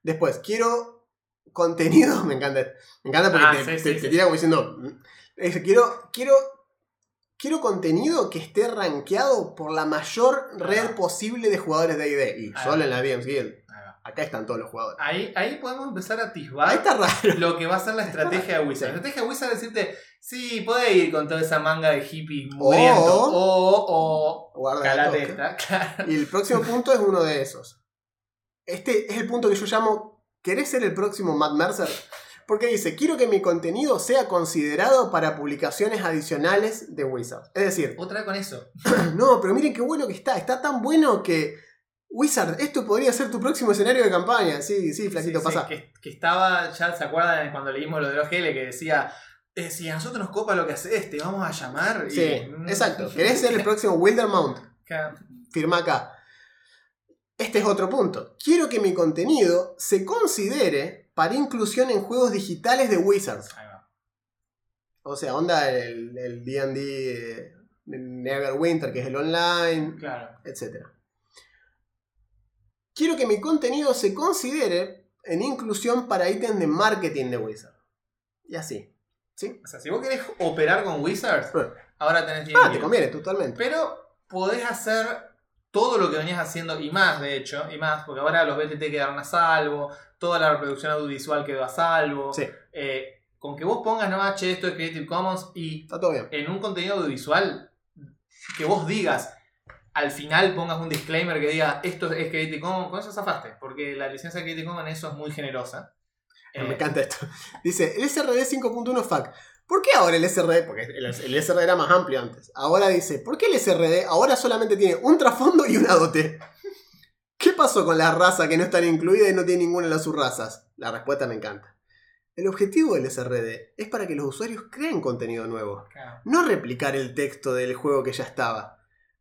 Después, quiero contenido. Me encanta. Me encanta porque Ah, te, sí, te- sí, te sí. tira como diciendo. "Mm". Es, quiero, quiero, quiero contenido que esté rankeado por la mayor red posible de jugadores de ID. Y Ah. solo en la DMs Guild. Acá están todos los jugadores. Ahí, ahí podemos empezar a atisbar Ahí está raro. lo que va a ser la estrategia de Wizard. La estrategia de Wizard es decirte, sí, podés ir con toda esa manga de hippies muriendo. O, o, Guarda calate esta. Claro. Y el próximo punto es uno de esos. Este es el punto que yo llamo, ¿querés ser el próximo Matt Mercer? Porque dice, quiero que mi contenido sea considerado para publicaciones adicionales de Wizard. Es decir, Otra vez con eso. no, pero miren qué bueno que está. Está tan bueno que... Wizard, esto podría ser tu próximo escenario de campaña. Sí, sí, flaquito, Sí, sí, pasa. que, que estaba, ya se acuerdan cuando leímos lo de los GL que decía, eh, si a nosotros nos copa lo que haces, te vamos a llamar. y- Sí, exacto. ¿Querés ser el próximo Wildermount? Claro. firma acá. Este es otro punto. Quiero que mi contenido se considere para inclusión en juegos digitales de Wizards. Ahí va. O sea, onda el el D&D eh, Neverwinter, que es el online, Claro. etc. Quiero que mi contenido se considere en inclusión para ítems de marketing de Wizards. Y así. ¿Sí? O sea, si vos querés operar con Wizards, Bueno. ahora tenés Ah, D&D. te conviene, totalmente. Pero podés hacer todo lo que venías haciendo y más, de hecho, y más, porque ahora los BTT quedaron a salvo, toda la reproducción audiovisual quedó a salvo. Sí, Eh, con que vos pongas, no, che, esto es Creative Commons y está todo bien. en un contenido audiovisual que vos digas, al final pongas un disclaimer que diga esto es Creative Commons, con eso zafaste, porque la licencia de Creative Commons en eso es muy generosa. Eh, Me encanta esto. Dice, el SRD 5.1 FAQ. ¿Por qué ahora el SRD? Porque el, el SRD era más amplio antes. Ahora dice, ¿por qué el SRD ahora solamente tiene un trasfondo y una dote? ¿Qué pasó con la raza que no están incluidas y no tiene ninguna de las subrazas? La respuesta me encanta. El objetivo del SRD es para que los usuarios creen contenido nuevo, no replicar el texto del juego que ya estaba.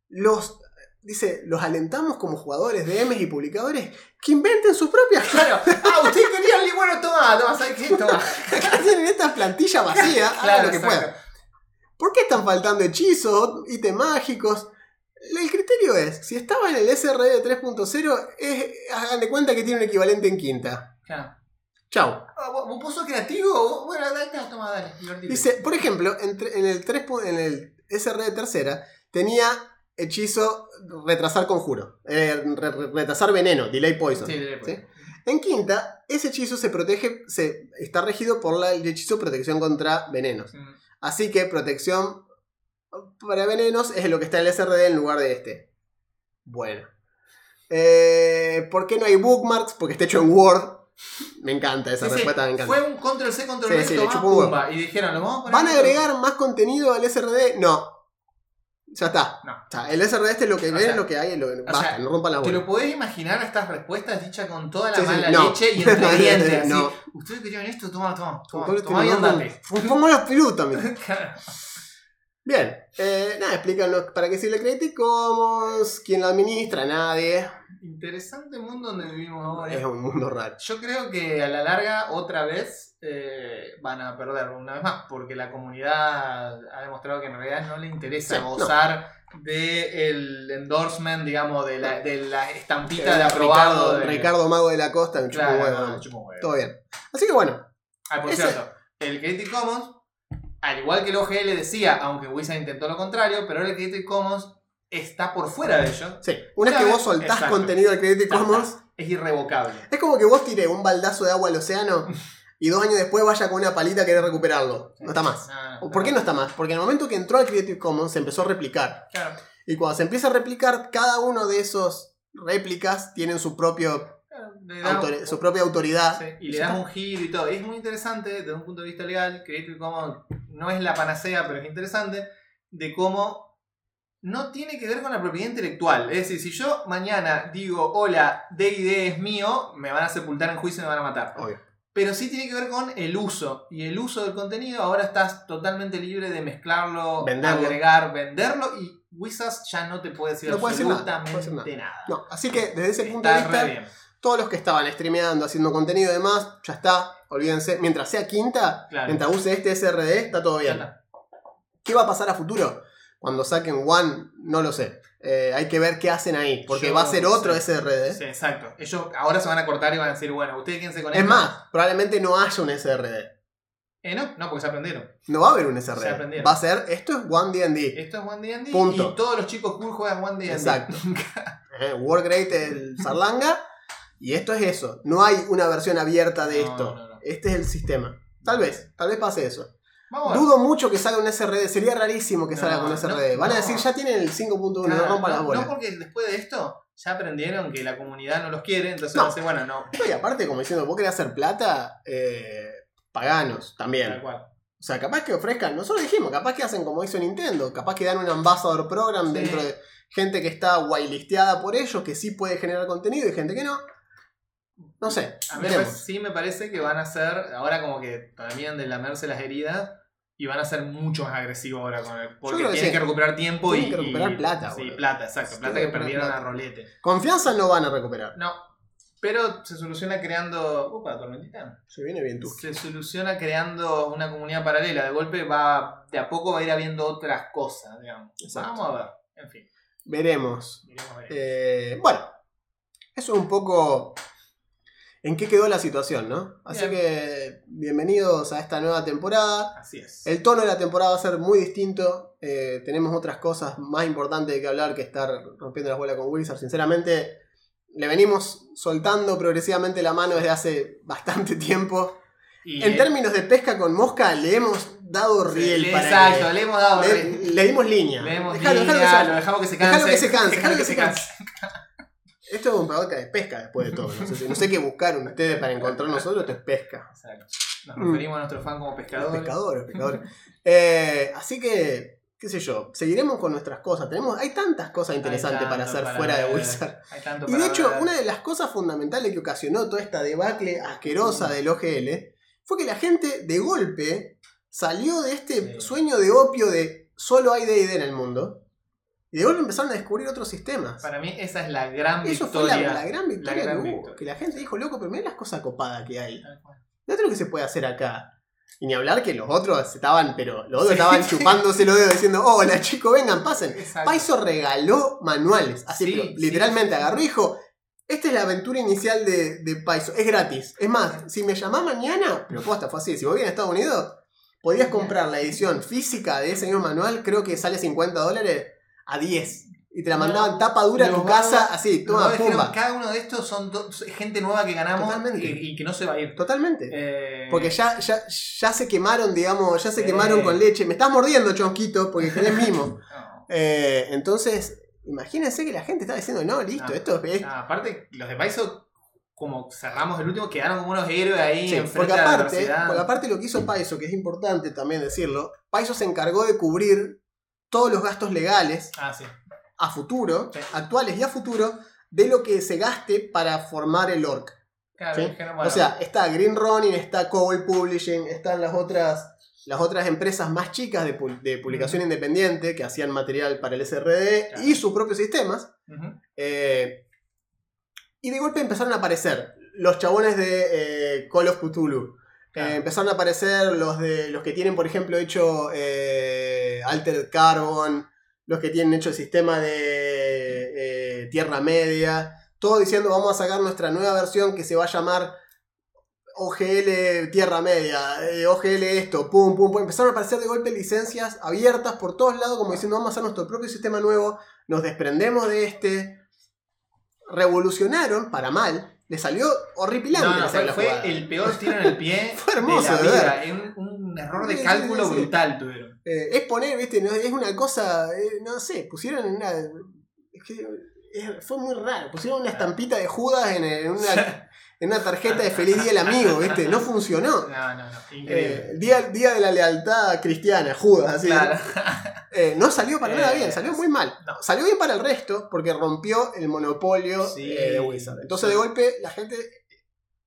Los, dice, los alentamos como jugadores, DMs y publicadores que inventen sus propias Claro. Ah, usted quería el bueno, toma, toma, ¿sabes qué? Toma. tienen esta plantilla vacía, hagan lo que exacto. puedan. ¿Por qué están faltando hechizos, ítems mágicos? El criterio es, si estaba en el SRD 3.0, es- hagan de cuenta que tiene un equivalente en quinta. Claro. Chau. Ah, ¿Vos vos- vos sos creativo? Bueno, dale, toma, dale. divertite. Dice, por ejemplo, en, en el 3 pu- en el SRD tercera, tenía hechizo retrasar conjuro. eh, re- re- retrasar veneno, delay poison. Sí. En quinta, ese hechizo se protege, se, está regido por la- el hechizo protección contra venenos. Mm, Así que protección para venenos es lo que está en el SRD en lugar de este. Bueno. Eh, ¿Por qué no hay bookmarks? Porque está hecho en Word. Me encanta esa Sí, sí. respuesta, me encanta. Fue un control C, control Sí, V. Y dijeron, lo vamos a poner. ¿Van a agregar más contenido al SRD? No. Ya está. No. O sea, el SRD este es lo que ven, sea, lo que hay, lo, basta, sea, no rompan la ¿Te bola. lo podés imaginar a estas respuestas dichas con toda la Sí, sí, mala no. leche y entre dientes? así, No. Ustedes querían esto, toma, toma, toma, Ponete toma y andate. Pongo los mira. Claro. Bien, eh, nada, explícanos para qué sirve Creative Commons, quién lo administra, nadie. Interesante mundo donde vivimos ahora. Es un mundo raro. Yo creo que a la larga otra vez eh, van a perder una vez más, porque la comunidad ha demostrado que en realidad no le interesa Sí, no. gozar del endorsement, digamos, de la, de la estampita de aprobado. Ricardo, de- Ricardo Mago de la Costa, me Claro, un huevo. Todo bien. Así que bueno, Ah, por Ese- cierto, el Creative Commons, al igual que el OGL decía, aunque Wizard intentó lo contrario, pero ahora el Creative Commons está por fuera de ello. sí, una vez que vos soltás exacto. contenido del Creative. Commons, Es irrevocable. es como que vos tiré un baldazo de agua al océano y dos años después vaya con una palita a querer recuperarlo. No está más. No, ¿Por qué no está más? Porque en el momento que entró al Creative Commons se empezó a replicar. Claro. Y cuando se empieza a replicar, cada uno de esos réplicas tienen su, propio su propia autoridad. Sí, y le das un giro y todo. Y es muy interesante desde un punto de vista legal. Creative Commons no es la panacea, pero es interesante. De cómo no tiene que ver con la propiedad intelectual. Es decir, si yo mañana digo, hola, DD es mío, me van a sepultar en juicio y me van a matar. Obvio. Pero sí tiene que ver con el uso. Y el uso del contenido, ahora estás totalmente libre de mezclarlo, Venderlo. agregar, venderlo. Y Wizards ya no te puede decir No puede decir nada, absolutamente no puede nada. No, así que desde ese punto de Está vista, bien. todos los que estaban streameando, haciendo contenido y demás, ya está. Olvídense. Mientras sea quinta, Claro. mientras use este SRD, está todo bien. está. ¿Qué va a pasar a futuro? Cuando saquen One, no lo sé. Eh, hay que ver qué hacen ahí. Porque Yo va a ser otro sé. SRD. Sí, exacto. Ellos ahora se van a cortar y van a decir, bueno, ustedes quédense con Es más, probablemente no haya un SRD. Eh, no, no, porque se aprendieron. No va a haber un Se SRD. aprendieron. Va a ser, esto es One D&D. Esto es One D&D Punto. y todos los chicos cool juegan One D&D. Exacto. Eh, Wargreat el Sarlanga. Y esto es eso. No hay una versión abierta de No, esto. no, no. Este es el sistema. Tal vez, tal vez pase eso. Vamos. Dudo mucho que salga un SRD. Sería rarísimo que No, salga con un SRD. no, Van a decir, ya tienen el 5.1, no rompan las no, bolas. no, porque después de esto ya aprendieron que la comunidad no los quiere, entonces No. bueno, no. Y aparte, como diciendo, vos querés hacer plata, eh, paganos también. Tal cual. O sea, capaz que ofrezcan, nosotros dijimos, capaz que hacen como hizo Nintendo, capaz que dan un ambassador program Sí. dentro de gente que está whitelisteada por ellos, que sí puede generar contenido y gente que no. No sé. A mí sí me parece que van a ser, ahora como que terminan de lamerse las heridas y van a ser mucho más agresivos ahora con el. Porque que tienen que recuperar tiempo Tienen y. que recuperar y- plata, Sí, plata, exacto. Plata que perdieron plata. a rolete. Confianza no van a recuperar. No. Pero se soluciona creando. Upa, tormentita. Se viene bien tú. Se soluciona creando una comunidad paralela. De golpe va. De a poco va a ir habiendo otras cosas, digamos. Exacto. Vamos a ver. En fin. Veremos. Veremos, veremos. Eh, bueno, eso es un poco en qué quedó la situación, ¿no? Así Bien. que bienvenidos a esta nueva temporada. Así es. El tono de la temporada va a ser muy distinto. Eh, tenemos otras cosas más importantes de que hablar que estar rompiendo las bolas con Wizard. Sinceramente, le venimos soltando progresivamente la mano desde hace bastante tiempo. Y, En términos de pesca con mosca, le hemos dado sí, riel para Exacto, que- le hemos dado. le, re- le dimos línea. Le hemos Dejalo, línea, dejalo que se- lo dejamos que se canse. Dejalo que se canse, dejalo que se canse. Esto es un podcast de pesca después de todo. No sé, si- no sé qué buscaron ustedes para encontrar nosotros, esto es pesca. Exacto. Nos referimos a nuestro fan como pescadores. Pescadores, pescadores. Eh, así que, qué sé yo, seguiremos con nuestras cosas. Tenemos, hay tantas cosas interesantes para hacer para fuera de Wizard. Y de hecho, ver. una de las cosas fundamentales que ocasionó toda esta debacle asquerosa del OGL fue que la gente de golpe salió de este Sí. sueño de opio de solo hay D&D en el mundo. Y de golpe empezaron a descubrir otros sistemas. Para mí esa es la gran Eso fue la, victoria. la gran victoria gran que hubo. victoria. Que la gente dijo, loco, pero mirá las cosas copadas que hay. Todo lo que se puede hacer acá. Y ni hablar que los otros estaban, pero los otros Sí. estaban chupándose los dedos diciendo, hola chicos, vengan, pasen. Exacto. Paiso regaló manuales. Así, Sí, pero literalmente agarró y dijo: Esta es la aventura inicial de, de Paiso. Es gratis. Es más, si me llamás mañana, pero posta, fue así. Si vos vienes a Estados Unidos, podías comprar la edición física de ese mismo manual. Creo que sale 50 dólares a 10. Y te la No, mandaban tapa dura a tu casa, así, dijeron, pumba. Cada uno de estos son gente nueva que ganamos y, y que no se va a ir. Totalmente. Eh, Porque ya, ya, ya se quemaron, digamos, ya se quemaron con leche. Me estás mordiendo, chonquito, porque querés mimo. no. Eh, entonces, imagínense que la gente está diciendo, no, listo, Ah, esto es, Ah, aparte, los de Paiso, como cerramos el último, quedaron como unos héroes ahí Sí, enfrente porque aparte, porque aparte lo que hizo Paiso, que es importante también decirlo, Paiso se encargó de cubrir todos los gastos legales Ah, sí. a futuro, Sí. actuales y a futuro, de lo que se gaste para formar el orc. Claro, O sea, está Green Ronin, está Cowboy Publishing, están las otras, las otras empresas más chicas de, pu- de publicación independiente que hacían material para el SRD Claro. y sus propios sistemas. Eh, y de golpe empezaron a aparecer los chabones de eh, Call of Cthulhu. Claro. Empezaron a aparecer los de los que tienen, por ejemplo, hecho eh, Altered Carbon, los que tienen hecho el sistema de eh, Tierra Media, todo diciendo vamos a sacar nuestra nueva versión que se va a llamar OGL Tierra Media, eh, OGL esto, pum, pum, pum. Empezaron a aparecer de golpe licencias abiertas por todos lados, como diciendo vamos a hacer nuestro propio sistema nuevo, nos desprendemos de este. Revolucionaron para mal, le salió horripilante. No, no, fue, la fue el peor tiro en el pie Fue hermoso, de la vida. un, un error de cálculo sí, sí. brutal tuvieron. Eh, es poner, viste, no, es una cosa, eh, no sé, pusieron una... es que, es- fue muy raro, pusieron una estampita de Judas en, en una, en una tarjeta de Feliz Día del Amigo, viste, no funcionó. No, no, no. Increíble. Eh, día, día de la lealtad cristiana, Judas, así. claro. Eh, no salió para nada Eh, bien, salió muy mal. no. Salió bien para el resto porque rompió el monopolio Sí. de Wizard. Entonces de golpe la gente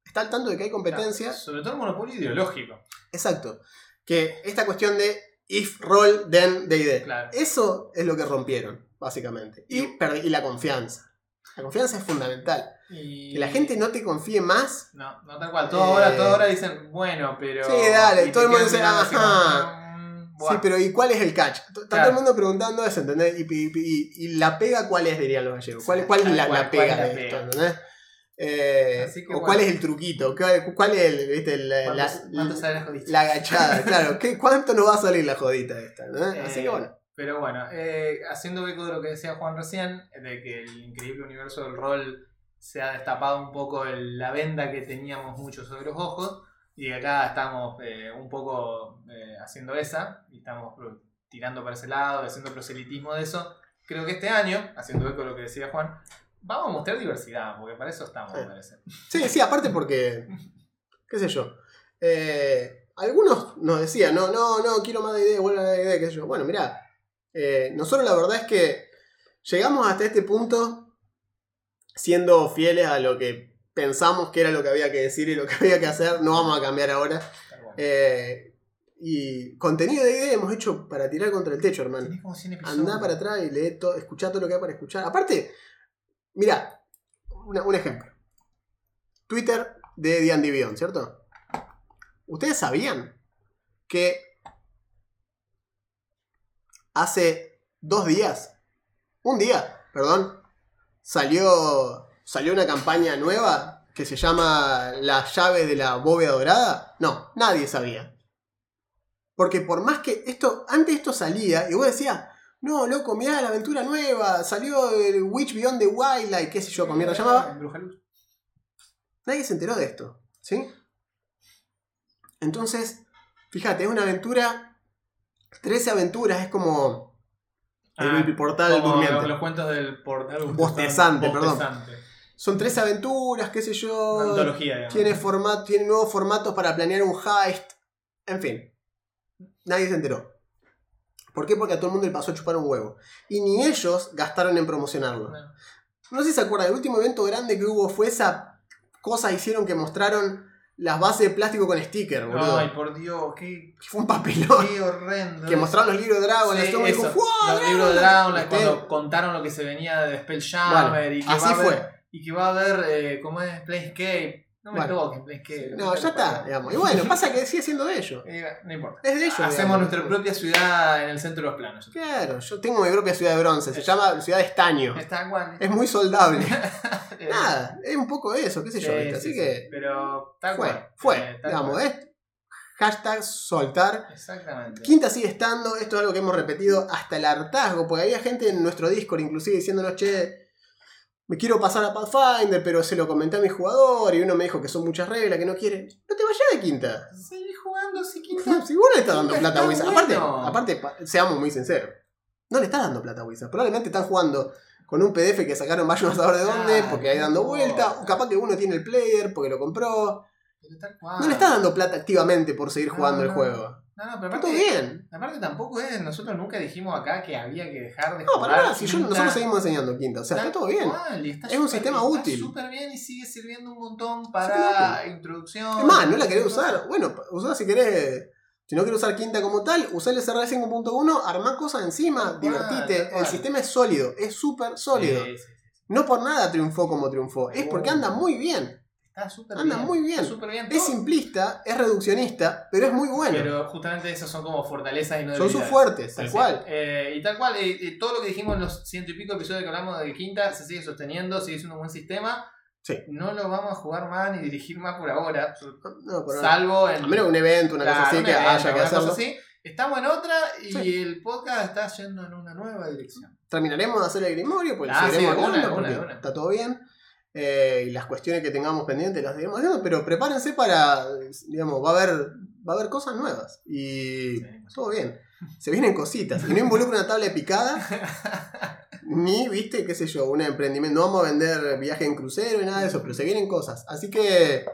está al tanto de que hay competencia. Sobre todo el monopolio ideológico. Exacto. Que esta cuestión de if roll then DD. Claro. Eso es lo que rompieron, básicamente. Y, y la confianza. La confianza es fundamental. Y... Que la gente no te confíe más. No, no tal cual. Todo Eh, ahora, todo ahora dicen, bueno, pero. Sí, dale, todo el mundo dice, ajá. mm, Sí, pero ¿y cuál es el catch? Está todo el mundo preguntando eso, ¿entendés? Y, y- y- y la pega, ¿cuál es? Dirían los gallegos. ¿Cuál, cuál la, la ¿cuál pega es la de pega? esto? ¿entendés? Eh, que o bueno. cuál es el truquito, cuál, es el, viste, el- la, ¿Cuántos- cuántos sale la la, jodita? la agachada, claro. ¿Qué, ¿Cuánto nos va a salir la jodita esta? ¿entendés? Así que Eh, bueno. Pero bueno, eh, haciendo eco de lo que decía Juan recién, de que el increíble universo del rol se ha destapado un poco el- la venda que teníamos muchos sobre los ojos, y acá estamos eh, un poco eh, haciendo esa, y estamos tirando para ese lado, haciendo proselitismo de eso. Creo que este año, haciendo eco de lo que decía Juan, vamos a mostrar diversidad, porque para eso estamos, me parece. Sí, sí, aparte porque, qué sé yo, eh, algunos nos decían, no, no, no, quiero más de idea, vuelvo a la idea, qué sé yo. Bueno, mirá, eh, nosotros la verdad es que llegamos hasta este punto siendo fieles a lo que pensamos que era lo que había que decir y lo que había que hacer, no vamos a cambiar ahora. Eh, y contenido de idea hemos hecho para tirar contra el techo, hermano. Tenés como 100 episodios. Andá para atrás y lee todo, escuchá todo lo que hay para escuchar. Aparte, mira, un ejemplo. Twitter de D&D Beyond, ¿cierto? ¿Ustedes sabían que hace dos días, un día, perdón, salió, salió una campaña nueva que se llama La llave de la bóveda dorada? No, nadie sabía. Porque por más que esto, antes esto salía, y vos decías, no, loco, mirá la aventura nueva, salió el Witch Beyond the Wildlife, qué sé yo, con mierda llamaba. Nadie se enteró de esto, ¿sí? Entonces, fíjate, es una aventura, 13 aventuras, es como el Ah, portal Como durmiente. Los, cuentos del portal Bostezante, perdón. Bostezante. Son 13 aventuras, qué sé yo. Una antología, digamos. Tiene, formato, tiene nuevos formatos para planear un heist. En fin. Nadie se enteró. ¿Por qué? Porque a todo el mundo le pasó a chupar un huevo. Y ni ellos gastaron en promocionarlo. No. No sé si se acuerdan, el último evento grande que hubo fue esa cosa hicieron que mostraron las bases de plástico con sticker, boludo. Ay, por Dios, qué, Fue un papelón. qué horrendo. que mostraron los libros de Dragon, Sí, dijo, ¡Fua, los libros de Dragon, ¿Viste? cuando contaron lo que se venía de Spelljammer Bueno, y que así va a haber, fue. y que va a haber eh, ¿cómo es? Planescape. No me Bueno. toques, Planescape. No, ya está, digamos. Y bueno, pasa que sigue siendo de ellos. Eh, No importa. Es de ellos. Hacemos digamos. nuestra propia ciudad en el centro de los planos. Claro, yo tengo mi propia ciudad de bronce, se llama Ciudad de Estaño. Está igual. Es muy soldable. Eh, Nada, es un poco eso, qué sé yo. sí, ¿viste? sí, Así sí. que Pero tal fue, cual. fue, Eh, tal digamos, cual. es hashtag soltar. Exactamente. Quinta sigue estando, esto es algo que hemos repetido hasta el hartazgo, porque había gente en nuestro Discord inclusive diciéndonos, che, me quiero pasar a Pathfinder, pero se lo comenté a mi jugador y uno me dijo que son muchas reglas, que no quiere. No te vayas de quinta. Seguí jugando si quinta. Si vos no le estás dando plata a está Wizard. bueno. Aparte, aparte, pa- seamos muy sinceros. No le estás dando plata a Wizard. Probablemente están jugando con un PDF que sacaron a saber de dónde, porque ahí dando no. vuelta. O capaz que uno tiene el player porque lo compró. No le estás dando plata activamente por seguir No, jugando el no. juego. No, no, pero aparte, todo bien. aparte tampoco es. Nosotros nunca dijimos acá que había que dejar de No, para nada. Si yo, nosotros seguimos enseñando quinta. O sea, está todo bien. está Es un sistema está útil. súper bien y sigue sirviendo un montón para introducción. Es más, no la querés cosas. usar. Bueno, usá si querés. Si no querés usar quinta como tal, usá el SRD 5.1, armá cosas encima, divertite. El sistema es sólido, es súper sólido. Sí, sí, sí. No por nada triunfó como triunfó, es porque anda muy bien. Está súper Anda bien. muy bien. Está súper bien. Es simplista, es reduccionista, pero es muy bueno. Pero justamente esos son como fortalezas y no Son sus fuertes, tal Sí, cual. Eh, y tal cual, eh, eh, todo lo que dijimos en los ciento y pico episodios que hablamos de Quinta se sigue sosteniendo, sigue siendo un buen sistema. Sí. No lo vamos a jugar más ni dirigir más por ahora. No, por- Salvo en. a menos un evento, una Claro, cosa así, un que evento, haya que hacerlo. así. Estamos en otra y Sí. el podcast está yendo en una nueva dirección. Terminaremos de hacer el grimorio, pues Ah, seguiremos sí, de una, una, porque de una. está todo bien. Eh, y las cuestiones que tengamos pendientes las seguiremos haciendo, pero prepárense para, digamos, va a haber, va a haber cosas nuevas. Y Sí. todo bien. Se vienen cositas. Y no involucra una tabla de picada, ni, viste, qué sé yo, un emprendimiento. No vamos a vender viaje en crucero y nada de eso, pero se vienen cosas. Así que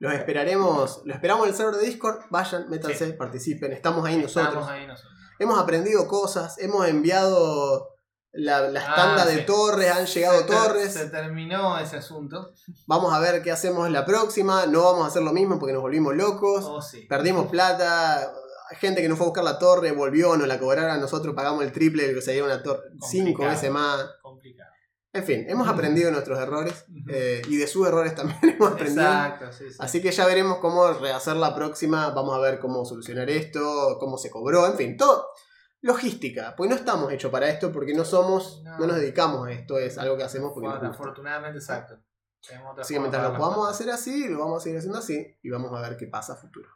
los esperaremos, lo esperamos en el server de Discord. Vayan, métanse, participen. Estamos ahí nosotros. Estamos ahí nosotros. Hemos aprendido cosas, hemos enviado la, las Ah, tandas de torres, han llegado Se torres. Se terminó ese asunto. Vamos a ver qué hacemos la próxima. No vamos a hacer lo mismo porque nos volvimos locos. Oh, sí. Perdimos plata. Gente que no fue a buscar la torre volvió, nos la cobraron. Nosotros pagamos el triple de lo que sería una torre. Cinco veces más. Complicado. En fin, hemos aprendido nuestros errores. eh, y de sus errores también hemos aprendido. Exacto, sí, sí. Así que ya veremos cómo rehacer la próxima. Vamos a ver cómo solucionar esto, cómo se cobró, en fin, todo. Logística, pues no estamos hechos para esto porque no somos, no, No. nos dedicamos a esto, es algo que hacemos porque Bueno, afortunadamente, exacto. Así que mientras lo podamos hacer así, lo vamos a seguir haciendo así y vamos a ver qué pasa a futuro.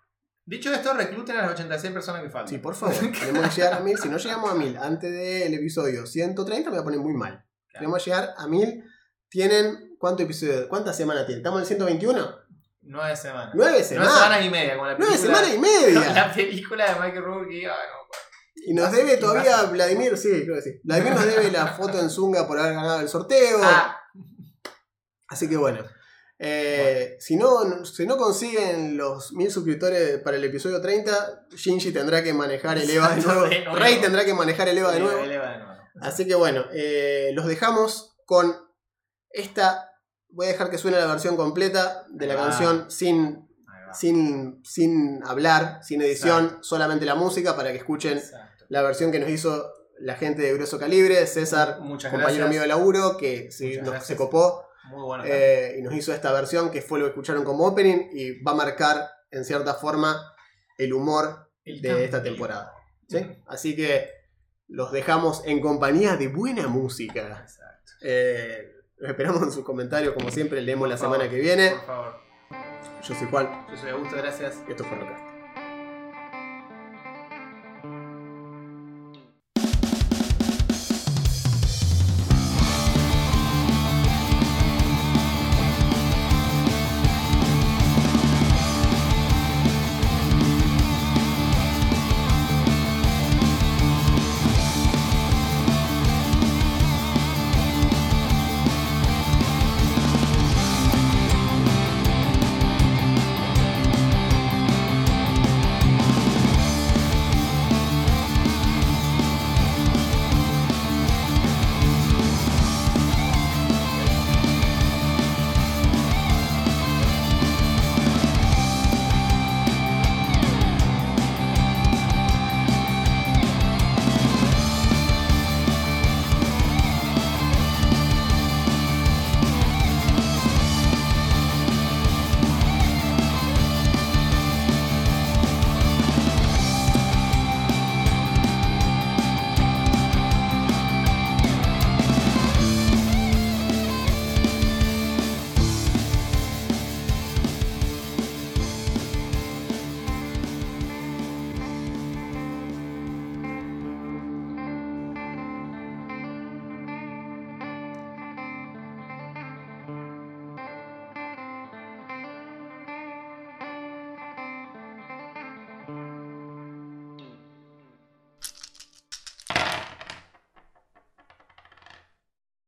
Dicho esto, recluten a las 86 personas que faltan. Sí, por favor, tenemos que llegar a mil. Si no llegamos a mil antes del episodio 130, me voy a poner muy mal. Tenemos que llegar a mil. Tienen, ¿cuánto episodio? ¿Cuántas semanas tienen? ¿Estamos en el 121? Nueve semanas. Nueve Nueve semanas. semanas y media, como la Nueve película. semanas y media. La película de Michael Rourke. ay, no, Y nos debe todavía Vladimir, sí, creo que sí. Vladimir nos debe la foto en Zunga por haber ganado el sorteo. Ah, Así que bueno. Eh, Si, no, si no consiguen los mil suscriptores para el episodio 30, Shinji tendrá que manejar el EVA de nuevo. Rey tendrá que manejar el EVA de nuevo. Así que bueno, eh, los dejamos con esta. Voy a dejar que suene la versión completa de la canción sin, sin, sin hablar, sin edición, solamente la música para que escuchen. La versión que nos hizo la gente de Grueso Calibre, César, Muchas compañero gracias. mío de laburo, que sí, nos- se copó Muy bueno. eh, y nos hizo esta versión que fue lo que escucharon como opening y va a marcar en cierta forma el humor El de esta temporada. ¿sí? Así que los dejamos en compañía de buena música. Exacto. Eh, los esperamos en sus comentarios, como siempre, leemos Por la favor, semana que viene. Por favor. Yo soy Juan Yo soy Augusto, gracias. y esto fue Locas.